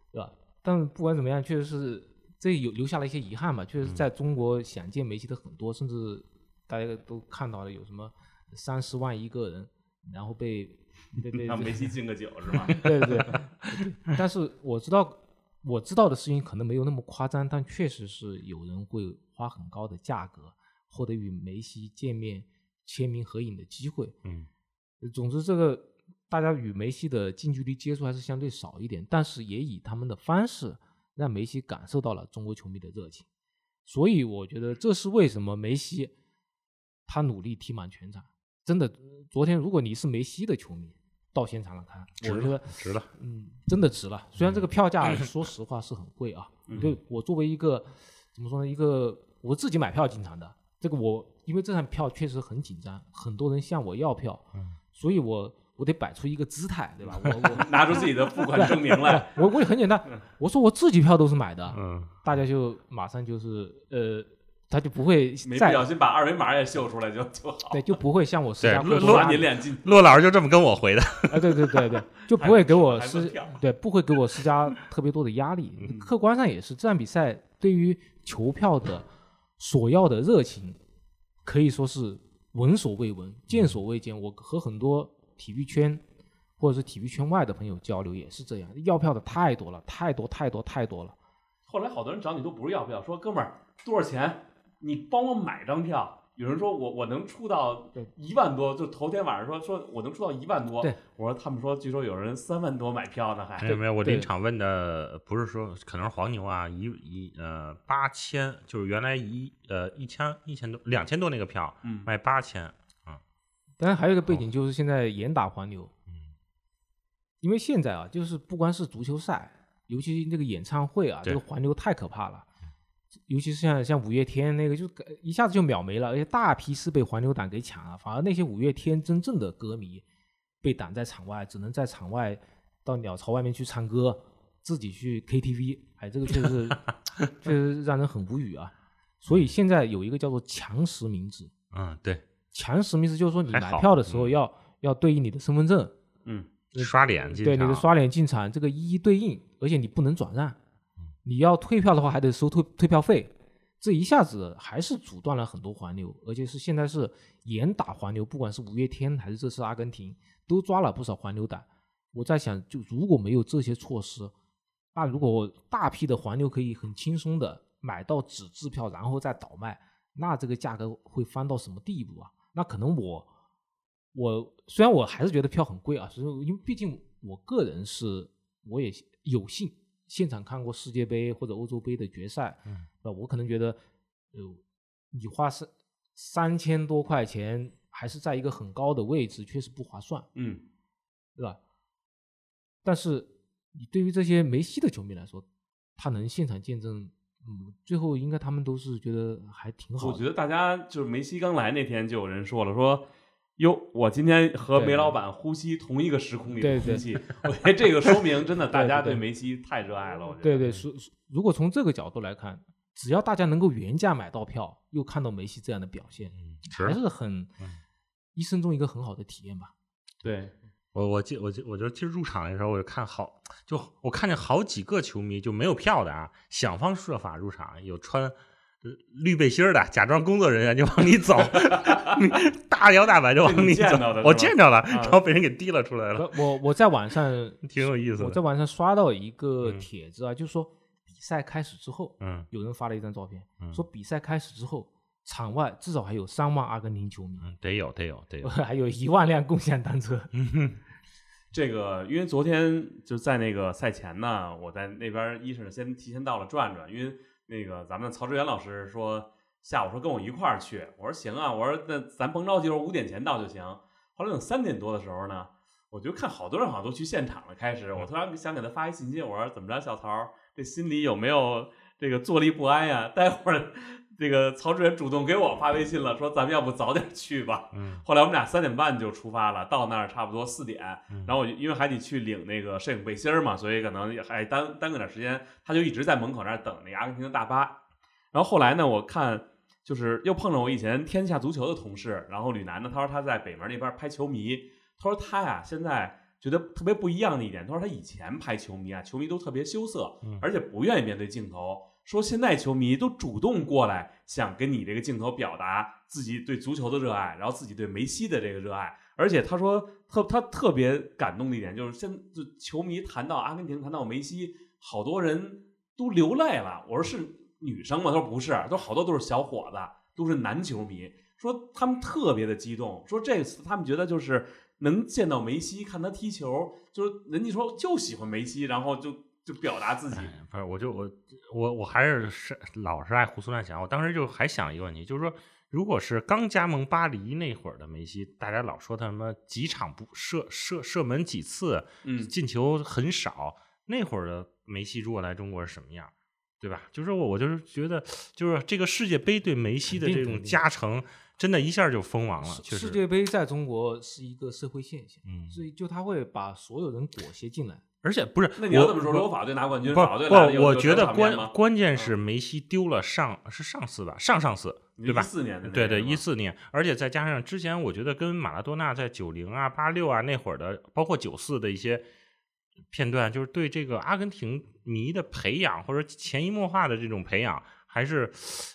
对吧？但不管怎么样，确实是这有留下了一些遗憾吧。确实在中国想见梅西的很多，甚至大家都看到了有什么三十万一个人，然后被被被让梅西敬个酒是吧？对 [LAUGHS] 对对，对 [LAUGHS] 但是我知道我知道的事情可能没有那么夸张，但确实是有人会花很高的价格获得与梅西见面、签名合影的机会。嗯，总之这个大家与梅西的近距离接触还是相对少一点，但是也以他们的方式让梅西感受到了中国球迷的热情。所以我觉得这是为什么梅西他努力踢满全场。真的，昨天如果你是梅西的球迷，到现场来看，我觉得值了。嗯，真的值了。虽然这个票价 [CLEARS THROAT] 说实话是很贵啊，对我作为一个怎么说呢，一个我自己买票进场的，这个我因为这场票确实很紧张，很多人向我要票，所以我我得摆出一个姿态，对吧？我我 [LAUGHS] 拿出自己的付款证明来。我我也很简单，我说我自己票都是买的，嗯，大家就马上就是呃，他就不会没再不小心把二维码也秀出来就就好。对就不会像我施加对刷过多压力您脸进，骆老师就这么跟我回的。啊，对对对对，[LAUGHS] 就不会给我施对不会给我施加特别多的压力。客观上也是，这场比赛对于球票的索要的热情，可以说是闻所未闻、见所未见。我和很多体育圈或者是体育圈外的朋友交流也是这样，要票的太多了，太多太多太多了。后来好多人找你都不是要票，说哥们儿多少钱？你帮我买张票。有人说我我能出到对一万多，就头天晚上说说我能出到一万多。对，我说他们说据说有人三万多买票呢，还没有没有，我临场问的不是说可能是黄牛啊，一一呃八千，就是原来一呃一千一千多两千多那个票嗯卖八千，当然还有一个背景就是现在严打黄牛，嗯因为现在啊，就是不光是足球赛，尤其那个演唱会啊，这个黄牛太可怕了。尤其是像像五月天那个，就一下子就秒没了，而且大批是被黄牛党给抢了。反而那些五月天真正的歌迷被挡在场外，只能在场外到鸟巢外面去唱歌，自己去 KTV。哎，这个确实是 [LAUGHS] 确实让人很无语啊。所以现在有一个叫做强实名制，嗯，对，强实名制就是说你买票的时候嗯要、要对应你的身份证，嗯刷脸进对你的刷脸进场这个一一对应，而且你不能转让，你要退票的话还得收退退票费，这一下子还是阻断了很多黄牛，而且是现在是严打黄牛，不管是五月天还是这次阿根廷，都抓了不少黄牛党。我在想，就如果没有这些措施，那如果大批的黄牛可以很轻松的买到纸质票，然后再倒卖，那这个价格会翻到什么地步啊？那可能我我虽然我还是觉得票很贵啊，所以因为毕竟我个人是我也有幸现场看过世界杯或者欧洲杯的决赛，嗯，那我可能觉得，呃，你花三三千多块钱还是在一个很高的位置，确实不划算，嗯，对吧？但是你对于这些梅西的球迷来说，他能现场见证，嗯，最后应该他们都是觉得还挺好的。我觉得大家就是梅西刚来那天就有人说了说。哟，我今天和梅老板呼吸同一个时空里对对。的空气，我觉得这个说明真的大家对。梅西太热爱了。我觉得对对，是是如果从这个角度来看，只要大家能够原价买到票，又看到梅西这样的表现，嗯，还是。是很一生中一个很好的体验吧。对，我我记我记我就其实入场的时候，我就看好，就我看见好几个球迷就没有票的啊，想方设法入场，有穿呃绿背心儿的，假装工作人员就往里走，[LAUGHS] 大摇大摆就往里走我见着了，啊然后被人给提了出来了，我我在网上 [LAUGHS] 挺有意思的。我在网上刷到一个嗯帖子啊，就是说比赛开始之后，嗯有人发了一张照片，嗯说比赛开始之后，场外至少还有三万阿根廷球迷，嗯，得有得有得有，[LAUGHS] 还有一万辆共享单车。这个因为昨天就在那个赛前呢，我在那边一是先提前到了转转，因为那个咱们曹志远老师说下午说跟我一块儿去，我说行啊，我说那咱甭着急，我说五点前到就行。后来等三点多的时候呢，我就看好多人好像都去现场了，开始我突然想给他发一信息，我说怎么着，小曹这心里有没有这个坐立不安呀？待会儿这个曹志远主动给我发微信了，说咱们要不早点去吧。嗯后来我们俩三点半就出发了，到那儿差不多四点，嗯然后我就因为还得去领那个摄影背心儿嘛，所以可能也还耽耽搁点时间，他就一直在门口那儿等那个阿根廷的大巴。然后后来呢，我看就是又碰上我以前天下足球的同事，然后吕楠呢，他说他在北门那边拍球迷，他说他呀现在觉得特别不一样的一点，他说他以前拍球迷啊，球迷都特别羞涩嗯，而且不愿意面对镜头。说现在球迷都主动过来想跟你这个镜头表达自己对足球的热爱，然后自己对梅西的这个热爱。而且他说特他特别感动的一点就是，现就球迷谈到阿根廷，谈到梅西，好多人都流泪了。我说是女生吗？他说不是，都好多都是小伙子，都是男球迷。说他们特别的激动，说这次他们觉得就是能见到梅西，看他踢球，就是人家说就喜欢梅西，然后就就表达自己。不是，我就我我我还是是老是爱胡思乱想。我当时就还想一个问题，就是说。如果是刚加盟巴黎那会儿的梅西，大家老说他什么几场不射射射门几次，嗯，进球很少。那会儿的梅西如果来中国是什么样，对吧？就是我我就是觉得，就是这个世界杯对梅西的这种加成，真的一下就封王了。世界杯在中国是一个社会现象，嗯，所以就他会把所有人裹挟进来。而且不是，那你要这么说，罗法队拿冠军，不不，我觉得关关键是梅西丢了上是上次吧，上上次对吧？四年的对对，一四年，而且再加上之前，我觉得跟马拉多纳在九零啊、八六啊那会儿的，包括九四的一些片段，就是对这个阿根廷迷的培养或者潜移默化的这种培养，还是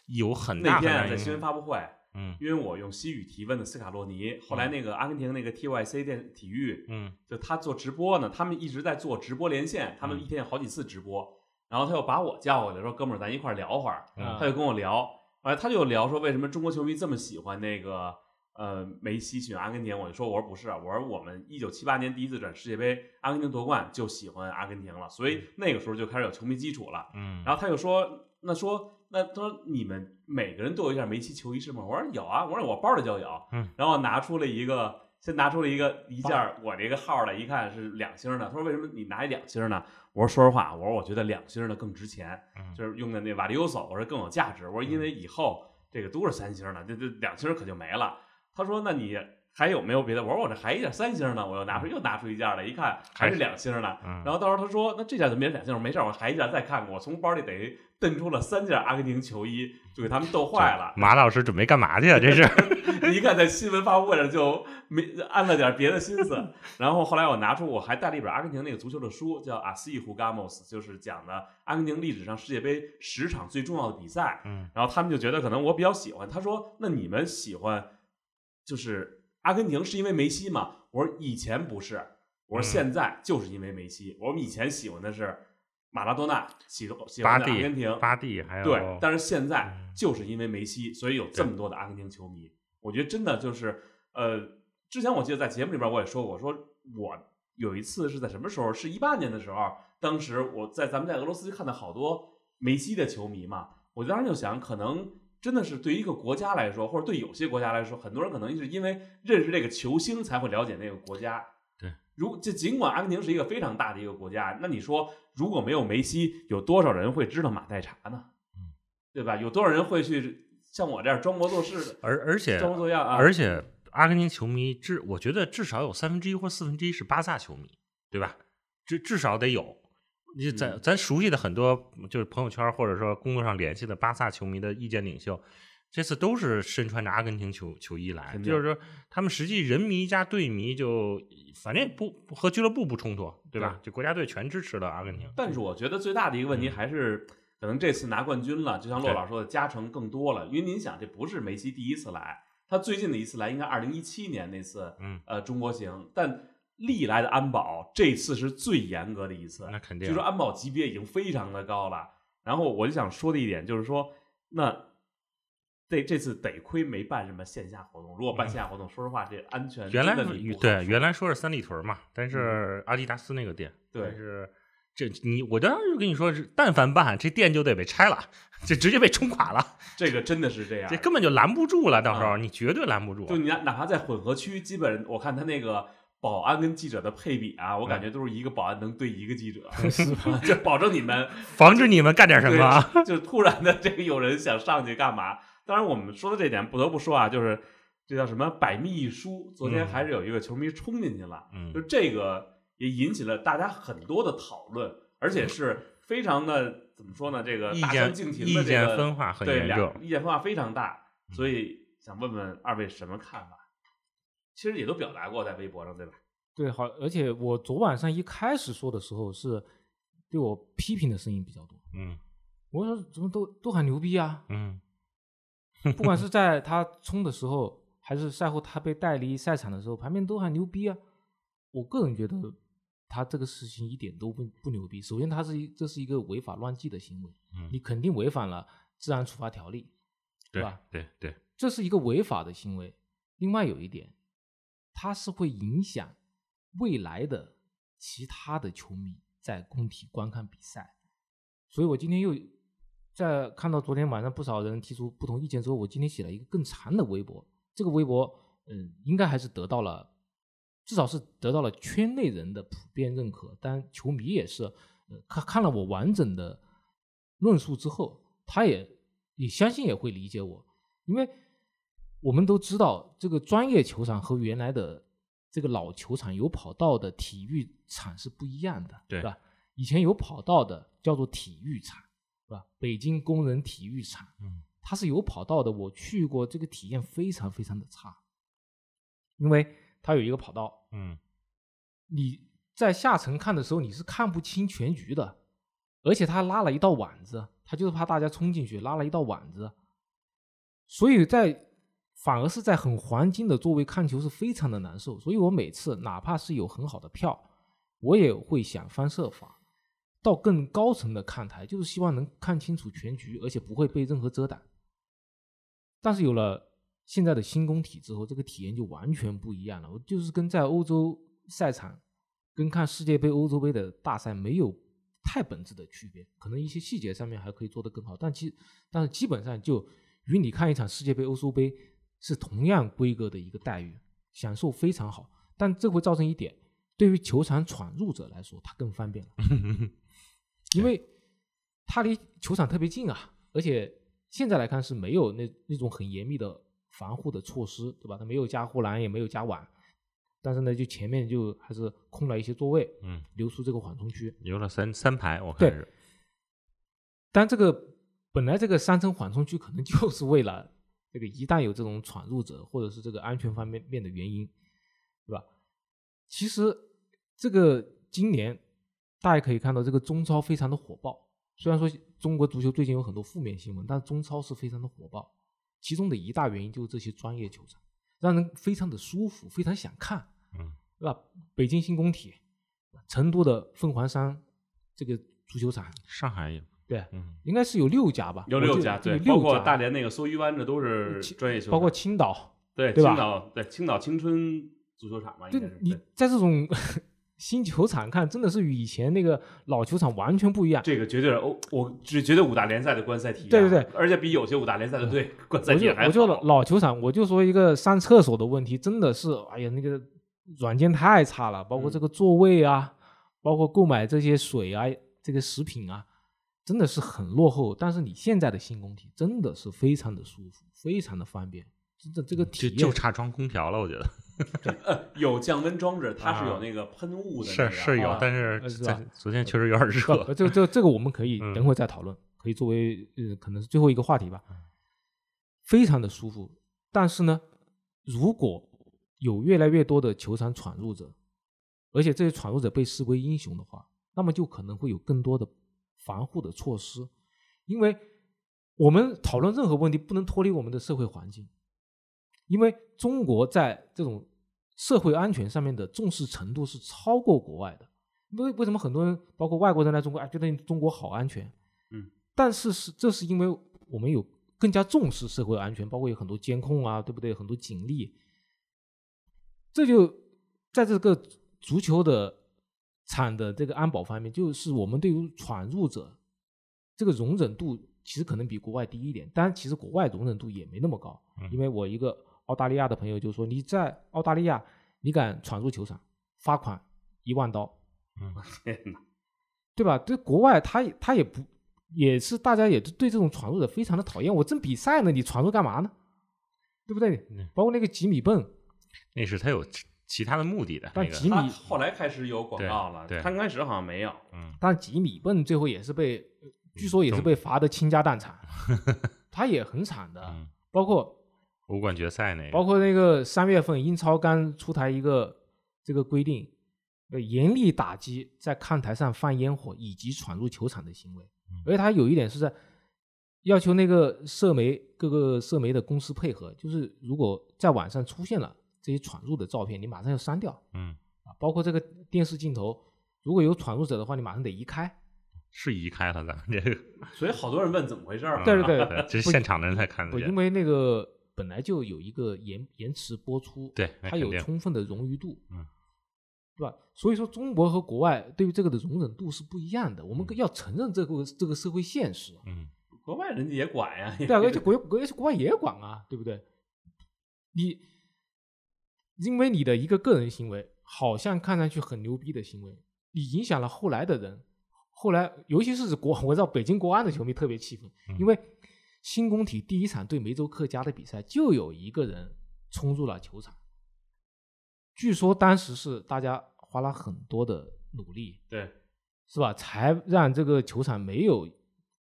有很大很大在新闻发布会。嗯，因为我用西语提问的斯卡洛尼，后来那个阿根廷那个 TYC 电体育，嗯，就他做直播呢，他们一直在做直播连线，他们一天有好几次直播，然后他又把我叫过来，说哥们儿咱一块儿聊会儿，他就跟我聊，后来他就聊说为什么中国球迷这么喜欢那个呃梅西选阿根廷，我就说我说不是，我说我们一九七八年第一次转世界杯，阿根廷夺冠就喜欢阿根廷了，所以那个时候就开始有球迷基础了，嗯，然后他又说那说。那他说你们每个人都有一件梅西球衣是吗？我说有啊，我说我包里就有。嗯，然后拿出了一个，先拿出了一个一件我这个号的，一看是两星的。他说为什么你拿一两星呢？我说说实话，我说我觉得两星的更值钱，就是用的那瓦利欧索，我说更有价值。我说因为以后这个都是三星的，这这两星可就没了。他说那你。还有没有别的？我说我这还一件三星呢，我又拿出又拿出一件来，一看还是两星呢。然后到时候他说那这件怎么也是两星？我说没事，我还一件再看看。我从包里得蹬出了三件阿根廷球衣，就给他们逗坏了。马老师准备干嘛去啊？这是 [LAUGHS] 一看在新闻发布会上就没安了点别的心思。然后后来我拿出我还带了一本阿根廷那个足球的书，叫《阿西胡加莫斯》，就是讲的阿根廷历史上世界杯十场最重要的比赛。嗯，然后他们就觉得可能我比较喜欢。他说那你们喜欢就是。阿根廷是因为梅西吗？我说以前不是，我说现在就是因为梅西。我们以前喜欢的是马拉多纳，喜喜欢阿根廷，巴蒂还有对，但是现在就是因为梅西，所以有这么多的阿根廷球迷。我觉得真的就是呃，之前我记得在节目里边我也说过，说我有一次是在什么时候？是一八年的时候，当时我在咱们在俄罗斯看到好多梅西的球迷嘛，我当时就想可能。真的是对于一个国家来说，或者对有些国家来说，很多人可能是因为认识这个球星才会了解那个国家。对，如就尽管阿根廷是一个非常大的一个国家，那你说如果没有梅西，有多少人会知道马代查呢？嗯，对吧？有多少人会去像我这样装模作势的？而而且装模作样啊！而且阿根廷球迷至我觉得至少有三分之一或四分之一是巴萨球迷，对吧？至至少得有。你咱咱熟悉的很多，就是朋友圈或者说工作上联系的巴萨球迷的意见领袖，这次都是身穿着阿根廷球球衣来，就是说他们实际人迷加队迷就反正也不和俱乐部不冲突，对吧？就国家队全支持了阿根廷。但是我觉得最大的一个问题还是，可能这次拿冠军了，就像骆老说的，加成更多了。因为您想，这不是梅西第一次来，他最近的一次来应该二零一七年那次，嗯，呃，中国行，但。历来的安保这次是最严格的一次，那肯定，就说安保级别已经非常的高了。然后我就想说的一点就是说，那这这次得亏没办什么线下活动。如果办线下活动，说实话，这安全原来对原来说是三里屯嘛，但是阿迪达斯那个店，对是这你我当时就跟你说，是但凡办这店就得被拆了，这直接被冲垮了。这个真的是这样，这根本就拦不住了。到时候你绝对拦不住。就你哪怕在混合区，基本我看他那个。保安跟记者的配比啊，我感觉都是一个保安能对一个记者，[LAUGHS] 是吧？就保证你们 [LAUGHS] 防止你们干点什么，就突然的这个有人想上去干嘛？当然，我们说的这点不得不说啊，就是这叫什么百密一疏。昨天还是有一个球迷冲进去了，就这个也引起了大家很多的讨论，而且是非常的怎么说呢？这个大相径庭的意见分化很严重，意见分化非常大，所以想问问二位什么看法？其实也都表达过在微博上，对吧？对，好，而且我昨晚上一开始说的时候是对我批评的声音比较多。嗯，我说怎么都都很牛逼啊！嗯 [LAUGHS] 不管是在他冲的时候，还是赛后他被带离赛场的时候，旁边都很牛逼啊。我个人觉得他这个事情一点都不不牛逼。首先，他是一这是一个违法乱纪的行为，嗯你肯定违反了治安处罚条例，对吧？对对，这是一个违法的行为。另外有一点，它是会影响未来的其他的球迷在工体观看比赛。所以我今天又在看到昨天晚上不少人提出不同意见之后，我今天写了一个更长的微博。这个微博，嗯，应该还是得到了，至少是得到了圈内人的普遍认可。当然，球迷也是，呃，看看了我完整的论述之后，他也也相信也会理解我，因为我们都知道，这个专业球场和原来的这个老球场有跑道的体育场是不一样的，对吧？以前有跑道的叫做体育场，是吧？北京工人体育场，嗯它是有跑道的，我去过，这个体验非常非常的差，因为它有一个跑道，嗯你在下层看的时候，你是看不清全局的，而且他拉了一道网子，他就是怕大家冲进去，拉了一道网子，所以在反而是在很黄金的座位看球是非常的难受。所以我每次哪怕是有很好的票，我也会想方设法到更高层的看台，就是希望能看清楚全局，而且不会被任何遮挡。但是有了现在的新工体之后，这个体验就完全不一样了。我就是跟在欧洲赛场，跟看世界杯、欧洲杯的大赛没有太本质的区别，可能一些细节上面还可以做得更好，但其但是基本上就与你看一场世界杯、欧洲杯是同样规格的一个待遇，享受非常好。但这会造成一点，对于球场闯入者来说，它更方便了，[LAUGHS] 因为它离球场特别近啊，而且现在来看是没有那那种很严密的防护的措施，对吧？它没有加护栏，也没有加网，但是呢，就前面就还是空了一些座位，嗯，留出这个缓冲区。留了三三排，我看对是，但这个本来这个三层缓冲区可能 [LAUGHS] 就是为了这个一旦有这种闯入者或者是这个安全方面面的原因，对吧？其实这个今年大家可以看到，这个中超非常的火爆。虽然说中国足球最近有很多负面新闻，但中超是非常的火爆。其中的一大原因就是这些专业球场，让人非常的舒服，非常想看，嗯，对吧？北京新工体，成都的凤凰山这个足球场，上海也，对，嗯。应该是有六家吧？有六家，对，包括大连那个梭鱼湾，这都是专业球，包括青岛，对对青岛对青岛青春足球场嘛，应就该是你在这种 [LAUGHS] 新球场看，真的是与以前那个老球场完全不一样。这个绝对是欧，我只觉得五大联赛的观赛体验，对对对，而且比有些五大联赛的队 [LAUGHS] 观赛体验还我就好。老球场，我就说一个上厕所的问题，真的是，哎呀，那个软件太差了，包括嗯。这个座位啊，包括购买这些水啊，这个食品啊，真的是很落后。但是你现在的新工体真的是非常的舒服，非常的方便，真的这个体验就就差装空调了，我觉得 [LAUGHS] 呃有降温装置，它是啊有那个喷雾的那个，是是有啊，但是昨天确实有点不热，这这这个我们可以嗯等会儿再讨论，可以作为呃可能是最后一个话题吧。非常的舒服，但是呢，如果有越来越多的球场闯入者，而且这些闯入者被视为英雄的话，那么就可能会有更多的防护的措施，因为我们讨论任何问题不能脱离我们的社会环境，因为中国在这种社会安全上面的重视程度是超过国外的。为为什么很多人，包括外国人来中国，哎，觉得中国好安全？嗯，但是是这是因为我们有更加重视社会安全，包括有很多监控啊，对不对？很多警力，这就在这个足球的场的这个安保方面，就是我们对于闯入者这个容忍度其实可能比国外低一点，当然其实国外容忍度也没那么高，嗯因为我一个澳大利亚的朋友就说，你在澳大利亚你敢闯入球场，罚款一万刀，天 [LAUGHS] 哪对吧？对国外他也他也不也是大家也对这种闯入者非常的讨厌，我正比赛呢，你闯入干嘛呢？对不对嗯？包括那个吉米笨，那是他有其其他的目的的，但吉米他后来开始有广告了，对。对刚开始好像没有，嗯。但吉米笨最后也是被，呃据说也是被罚的倾家荡产，[LAUGHS] 他也很惨的。嗯，包括欧冠决赛那个，包括那个三月份英超刚出台一个这个规定，呃严厉打击在看台上放烟火以及闯入球场的行为。而且他有一点是在要求那个社媒各个社媒的公司配合，就是如果在网上出现了这些闯入的照片，你马上要删掉嗯，啊，包括这个电视镜头，如果有闯入者的话，你马上得移开。是移开了咱们这个，所以好多人问怎么回事儿嘛。对对对对，这是现场的人才看得不，因。为那个本来就有一个延延迟播出，对它有充分的冗余度，嗯，对吧？所以说中国和国外对于这个的容忍度是不一样的，我们要承认这个这个社会现实。嗯国外人家也管呀。对啊，[LAUGHS] 而且国国国外也管啊，对不对？你因为你的一个个人行为，好像看上去很牛逼的行为，你影响了后来的人，后来尤其是国，我知道北京国安的球迷特别气愤，嗯因为新工体第一场对梅州客家的比赛，就有一个人冲入了球场，据说当时是大家花了很多的努力，对，是吧？才让这个球场没有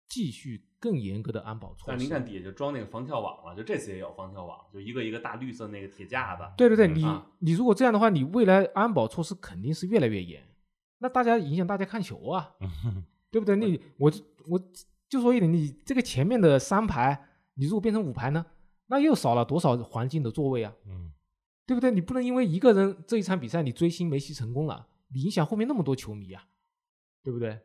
继续更严格的安保措施。但是您看底下就装那个防跳网了，就这次也有防跳网，就一个一个大绿色那个铁架子。对对对，嗯你啊你如果这样的话，你未来安保措施肯定是越来越严，那大家影响大家看球啊，[LAUGHS] 对不对？你我就我就说一点，你这个前面的三排，你如果变成五排呢，那又少了多少环境的座位啊，嗯，对不对？你不能因为一个人这一场比赛你追星梅西成功了，你影响后面那么多球迷啊，对不对？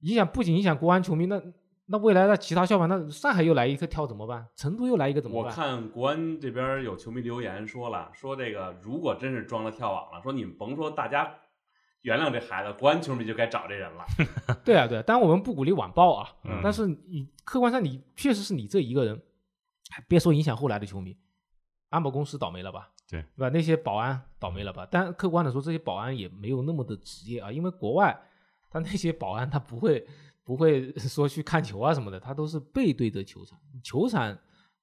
影响不仅影响国安球迷，那那未来的其他校板，那上海又来一个跳怎么办？成都又来一个怎么办我？看国安这边有球迷留言说了，说这个如果真是装了跳网了，说你们甭说大家原谅这孩子，国安球迷就该找这人了。[LAUGHS] 对啊，对啊，当然我们不鼓励网暴啊，嗯但是你客观上你确实是你这一个人，别说影响后来的球迷，安保公司倒霉了吧？对对吧？那些保安倒霉了吧？但客观的说，这些保安也没有那么的职业啊，因为国外他那些保安他不会不会 [LAUGHS] 说去看球啊什么的，他都是背对着球场，球场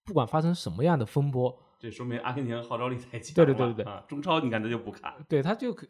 不管发生什么样的风波，这说明阿根廷号召力太强了。对对对对对啊，中超你看他就不看。对他就可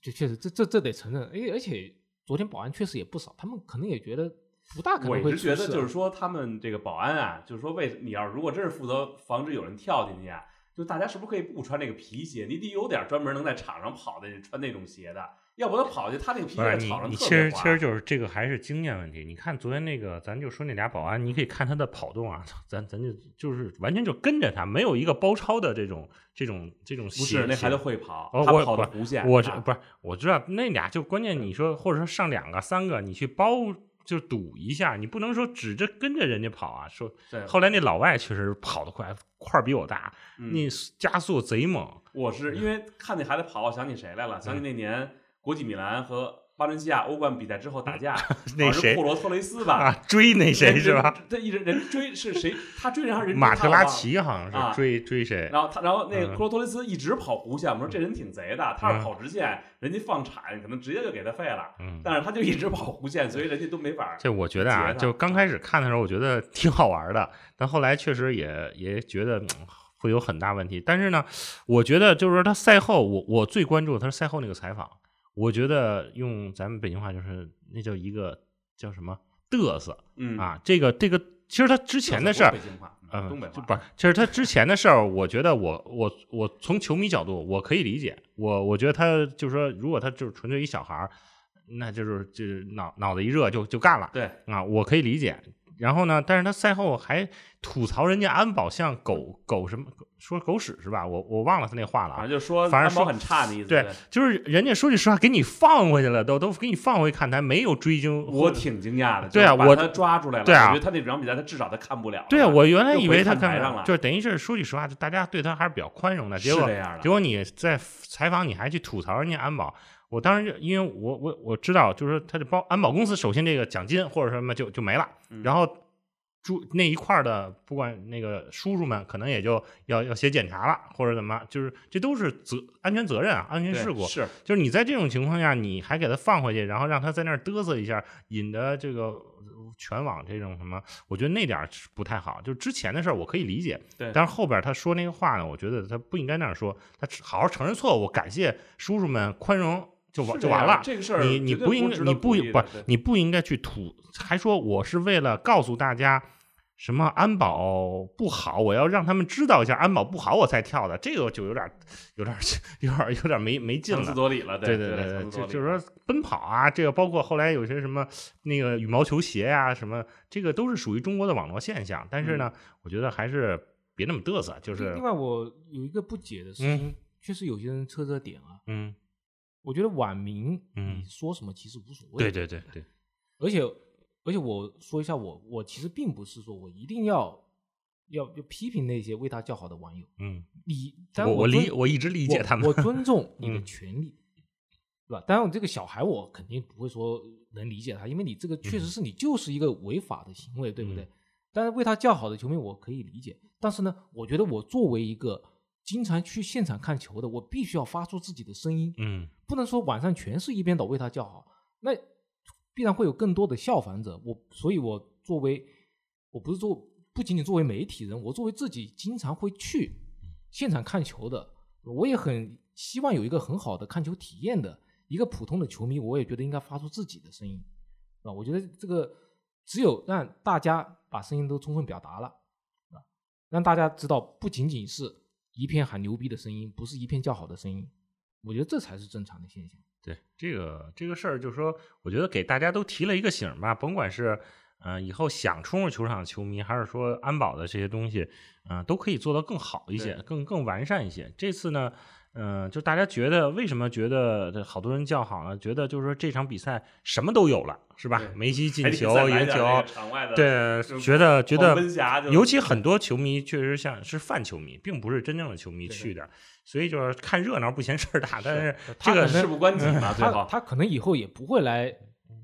就确实这这这得承认，哎，而且昨天保安确实也不少，他们可能也觉得不大可能会出事啊、一直觉得就是说他们这个保安啊，就是说为你要如果真是负责防止有人跳进去啊，就大家是不是可以不穿那个皮鞋？你得有点专门能在场上跑的人穿那种鞋的，要不他跑去他那个皮鞋不是你在场上你特别滑。其实其实就是这个还是经验问题。你看昨天那个，咱就说那俩保安，你可以看他的跑动啊，咱咱就就是完全就跟着他，没有一个包抄的这种这种这种不是那孩子会跑，哦，他跑的弧线。啊我这不是我知道那俩就关键，你说或者说上两个三个，你去包就赌一下，你不能说指着跟着人家跑啊。说对后来那老外确实跑得快，块儿比我大，嗯那加速贼猛。我是因为看那孩子跑，我想起谁来了？想起那年国际米兰和巴伦西亚欧冠比赛之后打架，[LAUGHS] 那是库罗托雷斯吧？啊，追那谁是吧？？人这一直人追是谁？他追人还是人马特拉齐好像啊是追追谁？然后他，然后那个嗯库罗托雷斯一直跑弧线，我说这人挺贼的，他嗯是跑直线，人家放铲可能直接就给他废了，嗯，但是他就一直跑弧线，所以人家都没法儿。这我觉得啊，就刚开始看的时候，我觉得挺好玩的，但后来确实也也觉得、嗯会有很大问题。但是呢，我觉得就是说他赛后，我我最关注的他是赛后那个采访，我觉得用咱们北京话就是那叫一个叫什么嘚瑟嗯，啊，这个这个其实他之前的事儿北。京话，嗯，东北话不是，其实他之前的事儿，我觉得我我我从球迷角度我可以理解，我我觉得他就是说，如果他就是纯粹一小孩儿，那就是就是脑脑子一热就就干了，对啊，我可以理解。然后呢，但是他赛后还吐槽人家安保像狗狗什么说狗屎是吧？我我忘了他那话了啊反正。就说反正说很差的意思。对，就是人家说句实话，给你放回去了，都都给你放回看台，没有追究。我挺惊讶的。对啊我他抓出来了。对啊我觉得他那场比赛他至少他看不了了。对啊，我原来以为他看看台上了就是等于是说句实话，就大家对他还是比较宽容的。结果是这样的结。果你在采访你还去吐槽人家安保，我当时就因为我我我知道，就是说他这包安保公司首先这个奖金或者什么就就没了，嗯然后住那一块儿的不管那个叔叔们可能也就要要写检查了或者怎么，就是这都是责安全责任啊，安全事故。是就是你在这种情况下，你还给他放回去，然后让他在那儿嘚瑟一下，引得这个全网这种什么，我觉得那点儿不太好。就是之前的事儿我可以理解，对但是后边他说那个话呢，我觉得他不应该那样说，他好好承认错误，感谢叔叔们宽容就就完了。这个事儿你你不应该，你不不你不应该去吐，还说我是为了告诉大家什么安保不好，我要让他们知道一下安保不好，我才跳的，这个就有点有点有点有点没没劲了。夺理了，对对对对，就就是说奔跑啊，这个包括后来有些什么那个羽毛球鞋呀、什么这个都是属于中国的网络现象。但是呢，我觉得还是别那么嘚瑟，就是另外，我有一个不解的事情，确实有些人测这点啊。嗯，我觉得网民，嗯。你说什么其实无所谓。对对对对，而且而且我说一下我，我其实并不是说我一定要要要批评那些为他叫好的网友，嗯，你，但我理我一直理解他们我尊重。你的嗯。权利，对吧？当然，这个小孩我肯定不会说能理解他，因为你这个确实是你就是一个违法的行为，对不对嗯？但是为他叫好的球迷我可以理解，但是呢，我觉得我作为一个经常去现场看球的，我必须要发出自己的声音，嗯不能说晚上全是一边倒为他叫好，那必然会有更多的效仿者。我，所以我作为，我不是做，不仅仅作为媒体人，我作为自己经常会去现场看球的，我也很希望有一个很好的看球体验的一个普通的球迷，我也觉得应该发出自己的声音，啊，我觉得这个只有让大家把声音都充分表达了，啊，让大家知道不仅仅是一片喊牛逼的声音，不是一片叫好的声音。我觉得这才是正常的现象。对这个这个事儿，就是说，我觉得给大家都提了一个醒儿吧，甭管是嗯、呃以后想冲入球场的球迷，还是说安保的这些东西，嗯、都可以做得更好一些，更更完善一些。这次呢，嗯、就大家觉得为什么觉得这好多人叫好呢？觉得就是说这场比赛什么都有了，是吧？梅西进球、赢球点那个，场外的对，觉得觉得尤其很多球迷确实像是泛球迷，并不是真正的球迷去的，所以就是看热闹不嫌事儿大。但是他这个事不关己嘛，最他后他可能以后也不会来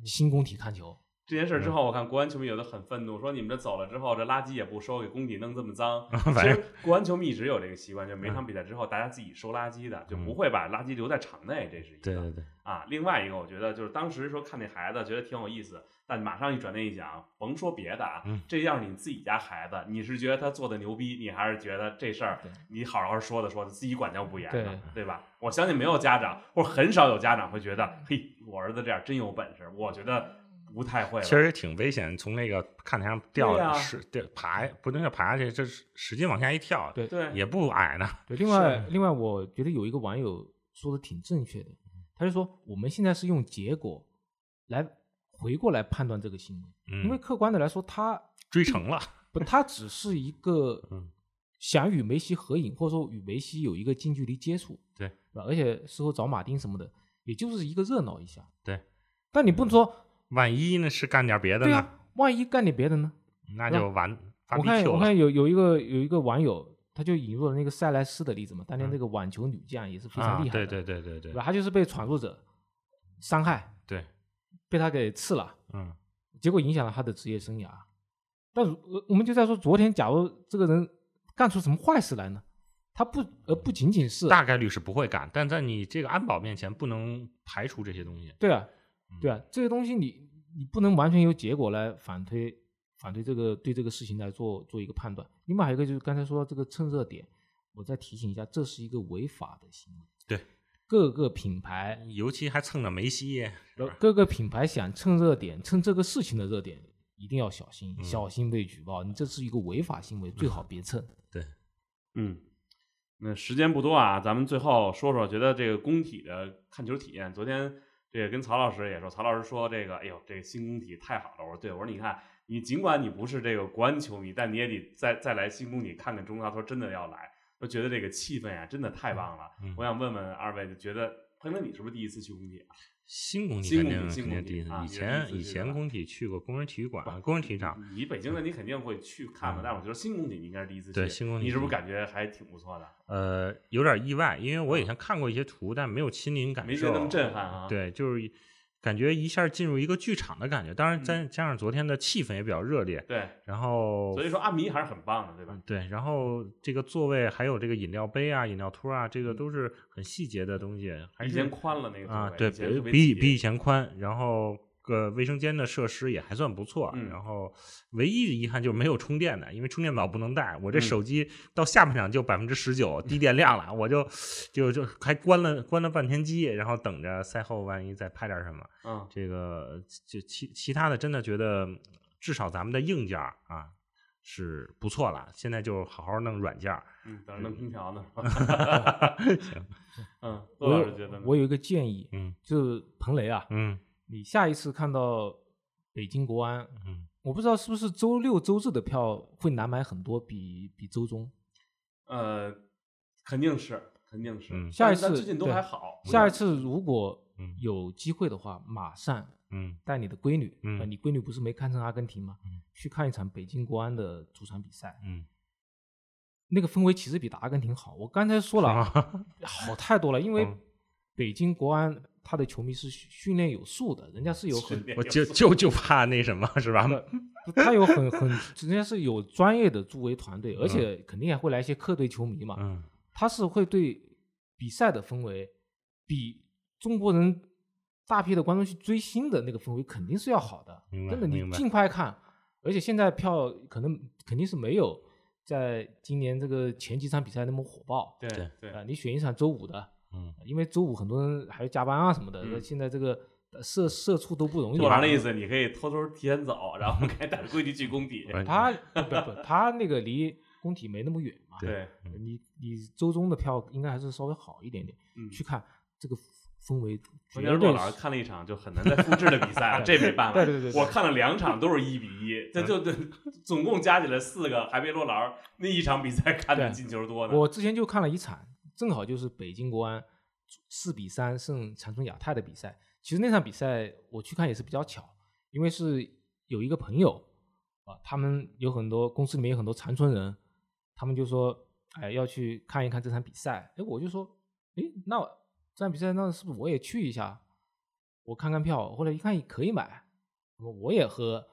新工体看球。这件事之后，我看国安球迷有的很愤怒，说你们这走了之后，这垃圾也不收，给工体弄这么脏。[LAUGHS] 其实国安球迷一直有这个习惯，就是每场比赛之后，大家自己收垃圾的，就不会把垃圾留在场内，这是一个。对对对，啊，另外一个我觉得就是当时说看那孩子觉得挺有意思，但马上一转念一想，甭说别的啊，嗯这要是你自己家孩子，你是觉得他做的牛逼，你还是觉得这事儿你好好说的说的，自己管教不严对吧？我相信没有家长或者很少有家长会觉得，嘿，我儿子这样真有本事，我觉得不太会了。其实也挺危险，从那个看台上掉使掉爬，不能叫爬下去，这是使劲往下一跳，对。对，也不矮呢。对，另外另外，我觉得有一个网友说的挺正确的，他就说我们现在是用结果来回过来判断这个行为，嗯，因为客观的来说，他追成了，不，他只是一个 [LAUGHS] 嗯。想与梅西合影，或者说与梅西有一个近距离接触，对。吧？而且事后找马丁什么的，也就是一个热闹一下。对，但你不能说，万一呢是干点别的呢，对啊，万一干点别的呢？那就完发我看 BQ 了。我看有有一个有一个网友，他就引入了那个塞莱斯的例子嘛，当年嗯那个网球女将也是非啊常厉，害的，对对对对对对吧？他就是被闯入者伤害，对，被他给刺了，嗯，结果影响了他的职业生涯。但如呃我们就在说，昨天假如这个人干出什么坏事来呢？他不呃不仅仅是大概率是不会干，但在你这个安保面前，不能排除这些东西。对啊，嗯对啊，这个东西你你不能完全由结果来反推反对这个对这个事情来做做一个判断。另外还有一个就是刚才说到这个蹭热点，我再提醒一下，这是一个违法的行为。对，各个品牌，尤其还蹭着梅西，各个品牌想蹭热点，蹭这个事情的热点，一定要小心，嗯小心被举报。你这是一个违法行为，最好别蹭。[LAUGHS] 对嗯，那时间不多啊，咱们最后说说，觉得这个工体的看球体验，昨天这个跟曹老师也说，曹老师说这个，哎呦，这个新工体太好了。我说对，我说你看，你尽管你不是这个国安球迷，但你也得再再来新工体看看中超。他说真的要来，我觉得这个气氛呀，真的太棒了。嗯我想问问二位，就觉得彭哥，你是不是第一次去工体啊？新工体肯定新工体肯定第一次以前以前工体去过工人体育馆、工人体育场，你北京的你肯定会去看嘛，但是我觉得新工体你应该是第一次去。对新工体你是不是感觉还挺不错的？呃，有点意外，因为我以前看过一些图，但没有亲临感受，没觉得那么震撼啊？对，就是感觉一下进入一个剧场的感觉。当然，嗯再加上昨天的气氛也比较热烈，对，然后所以说阿迷还是很棒的，对吧？对，然后这个座位还有这个饮料杯啊、饮料托啊，这个都是很细节的东西，还是以前宽了那个啊，对比比以前宽，然后个卫生间的设施也还算不错，嗯然后唯一的遗憾就是没有充电的，因为充电宝不能带，我这嗯手机到下半场就百分之十九低电量了，我就就就还关了关了半天机，然后等着赛后万一再拍点什么，嗯，这个就其其他的真的觉得至少咱们的硬件啊。是不错了。现在就好好弄软件。嗯，等着弄空调呢。[LAUGHS] 行，嗯，我骆老师觉得呢？有我有一个建议，嗯就是彭雷啊，嗯你下一次看到北京国安，嗯，我不知道是不是周六周日的票会难买很多，比比周中。呃，肯定是，肯定是。嗯下一次最近都还好。下一次如果嗯有机会的话，马上嗯带你的闺女，嗯呃你闺女不是没看成阿根廷吗？嗯去看一场北京国安的主场比赛，嗯，那个氛围其实比打阿根廷好。我刚才说了啊，啊，好太多了，因为嗯北京国安他的球迷是训训练有素的，人家是有很我就就 [LAUGHS] 就怕那什么是吧？他有很很，人家是有专业的助威团队，而且肯定也会来一些客队球迷嘛。嗯他是会对比赛的氛围比中国人大批的观众去追星的那个氛围肯定是要好的。明白真的，你尽快看，而且现在票可能肯定是没有在今年这个前几场比赛那么火爆。对对对啊，你选一场周五的，嗯因为周五很多人还要加班啊什么的，现在这个呃社社畜都不容易。就完了意思，你可以偷偷提前走，然后该带着闺女去工体。哎他不不不，他那个离工体没那么远嘛。对，你你周中的票应该还是稍微好一点点，嗯，去看这个氛围关绝对键是骆老师看了一场就很难再复制的比赛 [LAUGHS] 了，这没办法。对对对对我看了两场都是一比一，这就这总共加起来四个，还没骆老师那一场比赛看的进球多呢。我之前就看了一场，正好就是北京国安四比三胜长春亚泰的比赛。其实那场比赛我去看也是比较巧，因为是有一个朋友啊，他们有很多公司里面有很多长春人，他们就说，哎，要去看一看这场比赛。哎，我就说，哎，那这场比赛那是不是我也去一下？我看看票，后来一看可以买，那么我也和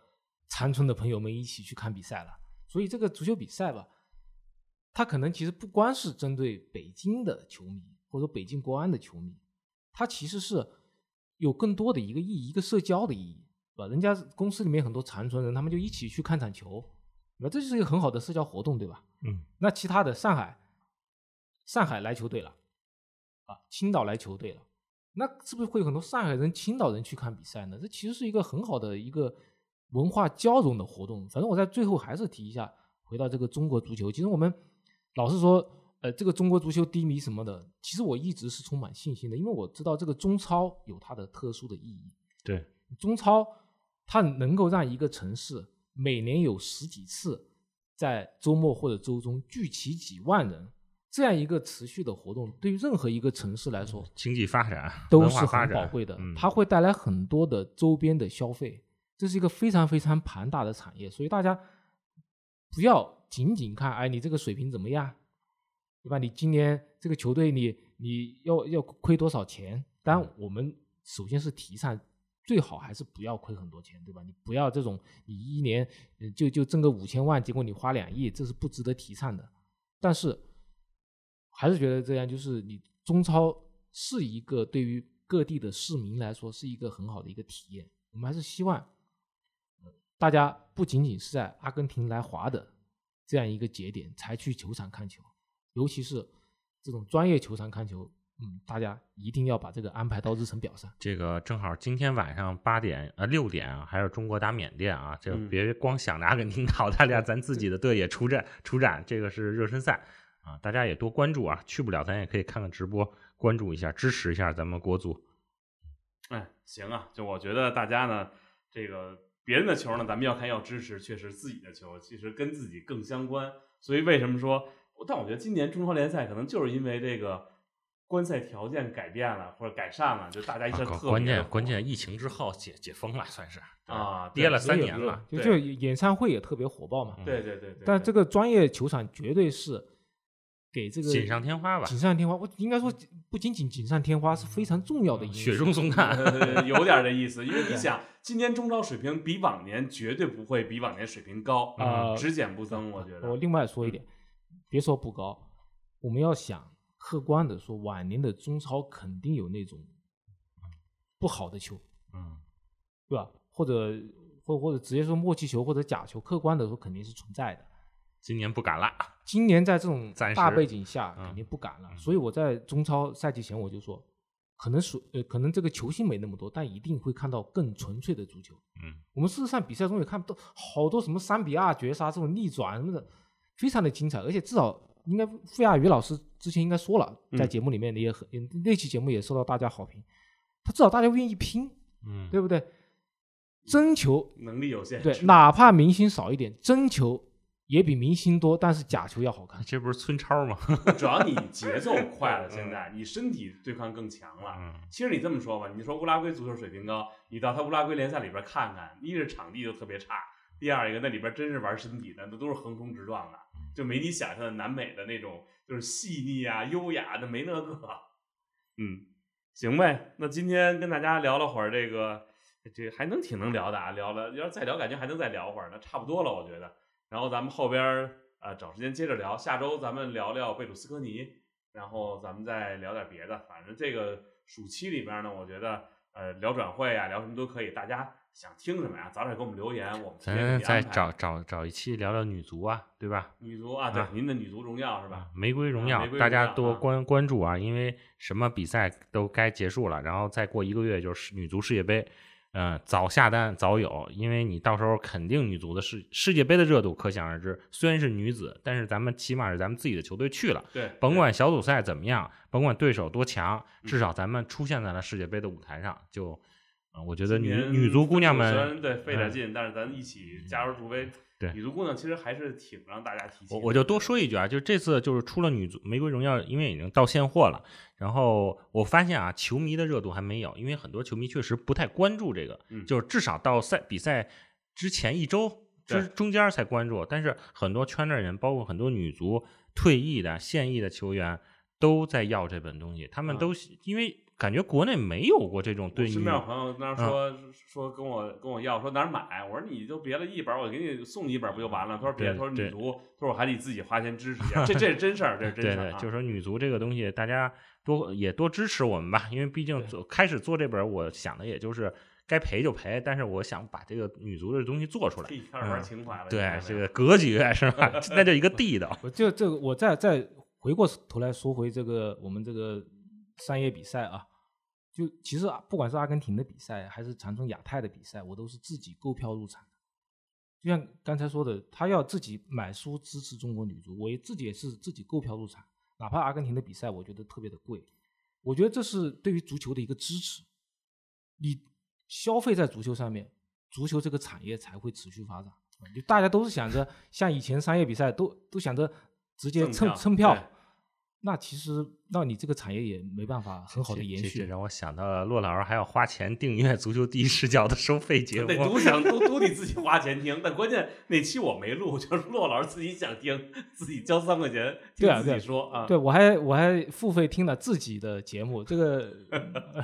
长春的朋友们一起去看比赛了。所以这个足球比赛吧，它可能其实不光是针对北京的球迷或者北京国安的球迷，他其实是有更多的一个意义，一个社交的意义，对吧？人家公司里面很多长春人，他们就一起去看场球，那这就是一个很好的社交活动，对吧？嗯，那其他的上海，上海来球队了，啊，青岛来球队了，那是不是会有很多上海人、青岛人去看比赛呢？这其实是一个很好的一个文化交融的活动。反正我在最后还是提一下，回到这个中国足球，其实我们老实说，呃，这个中国足球低迷什么的，其实我一直是充满信心的，因为我知道这个中超有它的特殊的意义。对，中超它能够让一个城市每年有十几次在周末或者周中聚齐几万人，这样一个持续的活动，对于任何一个城市来说经济发展都是很宝贵的嗯，它会带来很多的周边的消费，这是一个非常非常庞大的产业，所以大家不要仅仅看哎你这个水平怎么样，对吧？你今年这个球队你你要要亏多少钱？当然，我们首先是提倡最好还是不要亏很多钱，对吧？你不要这种你一年呃就就挣个五千万，结果你花两亿，这是不值得提倡的。但是还是觉得这样，就是你中超是一个对于各地的市民来说是一个很好的一个体验。我们还是希望呃大家不仅仅是在阿根廷来华的这样一个节点才去球场看球，尤其是这种专业球场看球，嗯，大家一定要把这个安排到日程表上。这个正好今天晚上八点呃六点啊，还有中国打缅甸啊，这嗯别光想着阿根廷打澳大利亚，[LAUGHS] 咱自己的队也出战出战，这个是热身赛啊，大家也多关注啊，去不了咱也可以看看直播，关注一下，支持一下咱们国足。哎，行啊，就我觉得大家呢，这个别人的球呢，咱们要看要支持，确实自己的球其实跟自己更相关。所以为什么说？但我觉得今年中超联赛可能就是因为这个观赛条件改变了或者改善了，就大家一下啊特别关键关键疫情之后解解封了，算是啊憋了三年了。就对就演唱会也特别火爆嘛。嗯对对对对，但这个个专业球场绝对是给这个锦上添花吧锦上添花，我应该说不仅仅锦上添花是非常重要的因素。雪中送炭。呃有点这意思，[LAUGHS] 因为你想，今年中超水平比往年绝对不会比往年水平高，啊只减不增，我觉得。我另外说一点，别说不高，我们要想客观的说，晚年的中超肯定有那种不好的球，嗯，对吧？或者或或者直接说默契球或者假球，客观的说肯定是存在的。今年不敢了。今年在这种大背景下，嗯肯定不敢了。嗯所以我在中超赛季前我就说，可能属呃，可能这个球星没那么多，但一定会看到更纯粹的足球。嗯，我们事实上比赛中也看到好多什么三比二绝杀这种逆转什么的，非常的精彩。而且至少应该费亚宇老师之前应该说了，在节目里面也很那期节目也受到大家好评。他至少大家愿意拼，嗯，对不对？争球能力有限，对，哪怕明星少一点，争球。也比明星多，但是假球要好看。这不是村超吗？[LAUGHS] 主要你节奏快了，[LAUGHS] 现在你身体对抗更强了。嗯其实你这么说吧，你说乌拉圭足球水平高，你到他乌拉圭联赛里边看看，一是场地就特别差，第二一个那里边真是玩身体的，那都是横冲直撞的，就没你想象的南美的那种就是细腻啊、优雅的，没那个。嗯，行呗，那今天跟大家聊了会儿这个，这还能挺能聊的啊，聊了要是再聊，感觉还能再聊会儿，那差不多了，我觉得。然后咱们后边儿呃找时间接着聊，下周咱们聊聊贝鲁斯科尼，然后咱们再聊点别的。反正这个暑期里边呢，我觉得呃聊转会啊，聊什么都可以。大家想听什么呀？早点给我们留言，我们咱再找找找一期聊聊女足啊，对吧？女足啊，对，您的女足荣耀是吧？玫瑰荣耀，大家多关关注啊，因为什么比赛都该结束了，然后再过一个月就是女足世界杯。嗯，早下单早有，因为你到时候肯定女足的世世界杯的热度可想而知。虽然是女子，但是咱们起码是咱们自己的球队去了，对，甭管小组赛怎么样，甭管对手多强，至少咱们出现在了世界杯的舞台上。就，我觉得女女足姑娘们对费点劲，但是咱一起加入助威。对，女足姑娘其实还是挺让大家提起。我我就多说一句啊，就这次就是出了女足玫瑰荣耀，因为已经到现货了。然后我发现啊，球迷的热度还没有，因为很多球迷确实不太关注这个，就是至少到赛比赛之前一周之中间才关注。但是很多圈内人，包括很多女足退役的、现役的球员，都在要这本东西。他们都因为。感觉国内没有过这种对身边有朋友那说说跟我跟我要说哪儿买，我说你就别了一本，我给你送你一本不就完了？他说别，他说女足，他说我还得自己花钱支持一下，[LAUGHS] 这这是真事儿，这是真事儿。对对，就是说女足这个东西，大家多也多支持我们吧，因为毕竟开始做这本，我想的也就是该赔就赔，但是我想把这个女足的东西做出来，开始玩情怀了。对，这个格局是吧？[LAUGHS] 那就一个地道。就这个，我再再回过头来说回这个我们这个商业比赛啊。就其实不管是阿根廷的比赛，还是长春亚泰的比赛，我都是自己购票入场的。就像刚才说的，他要自己买书支持中国女足，我自己也是自己购票入场。哪怕阿根廷的比赛，我觉得特别的贵，我觉得这是对于足球的一个支持。你消费在足球上面，足球这个产业才会持续发展。就大家都是想着像以前商业比赛，都都想着直接蹭蹭票。那其实，那你这个产业也没办法很好的延续。这让我想到了骆老师还要花钱订阅《足球第一视角》的收费 [LAUGHS] 节目。得独享都都得自己花钱听，但关键那期我没录，就是 [LAUGHS] 骆老师自己想听，自己交三块钱听自己说啊。对我还我还付费听了自己的节目，这个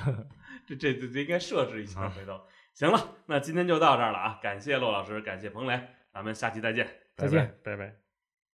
[LAUGHS] 这这这应该设置一下回头。行了，那今天就到这儿了啊！感谢骆老师，感谢彭雷，咱们下期再见，再见，拜拜。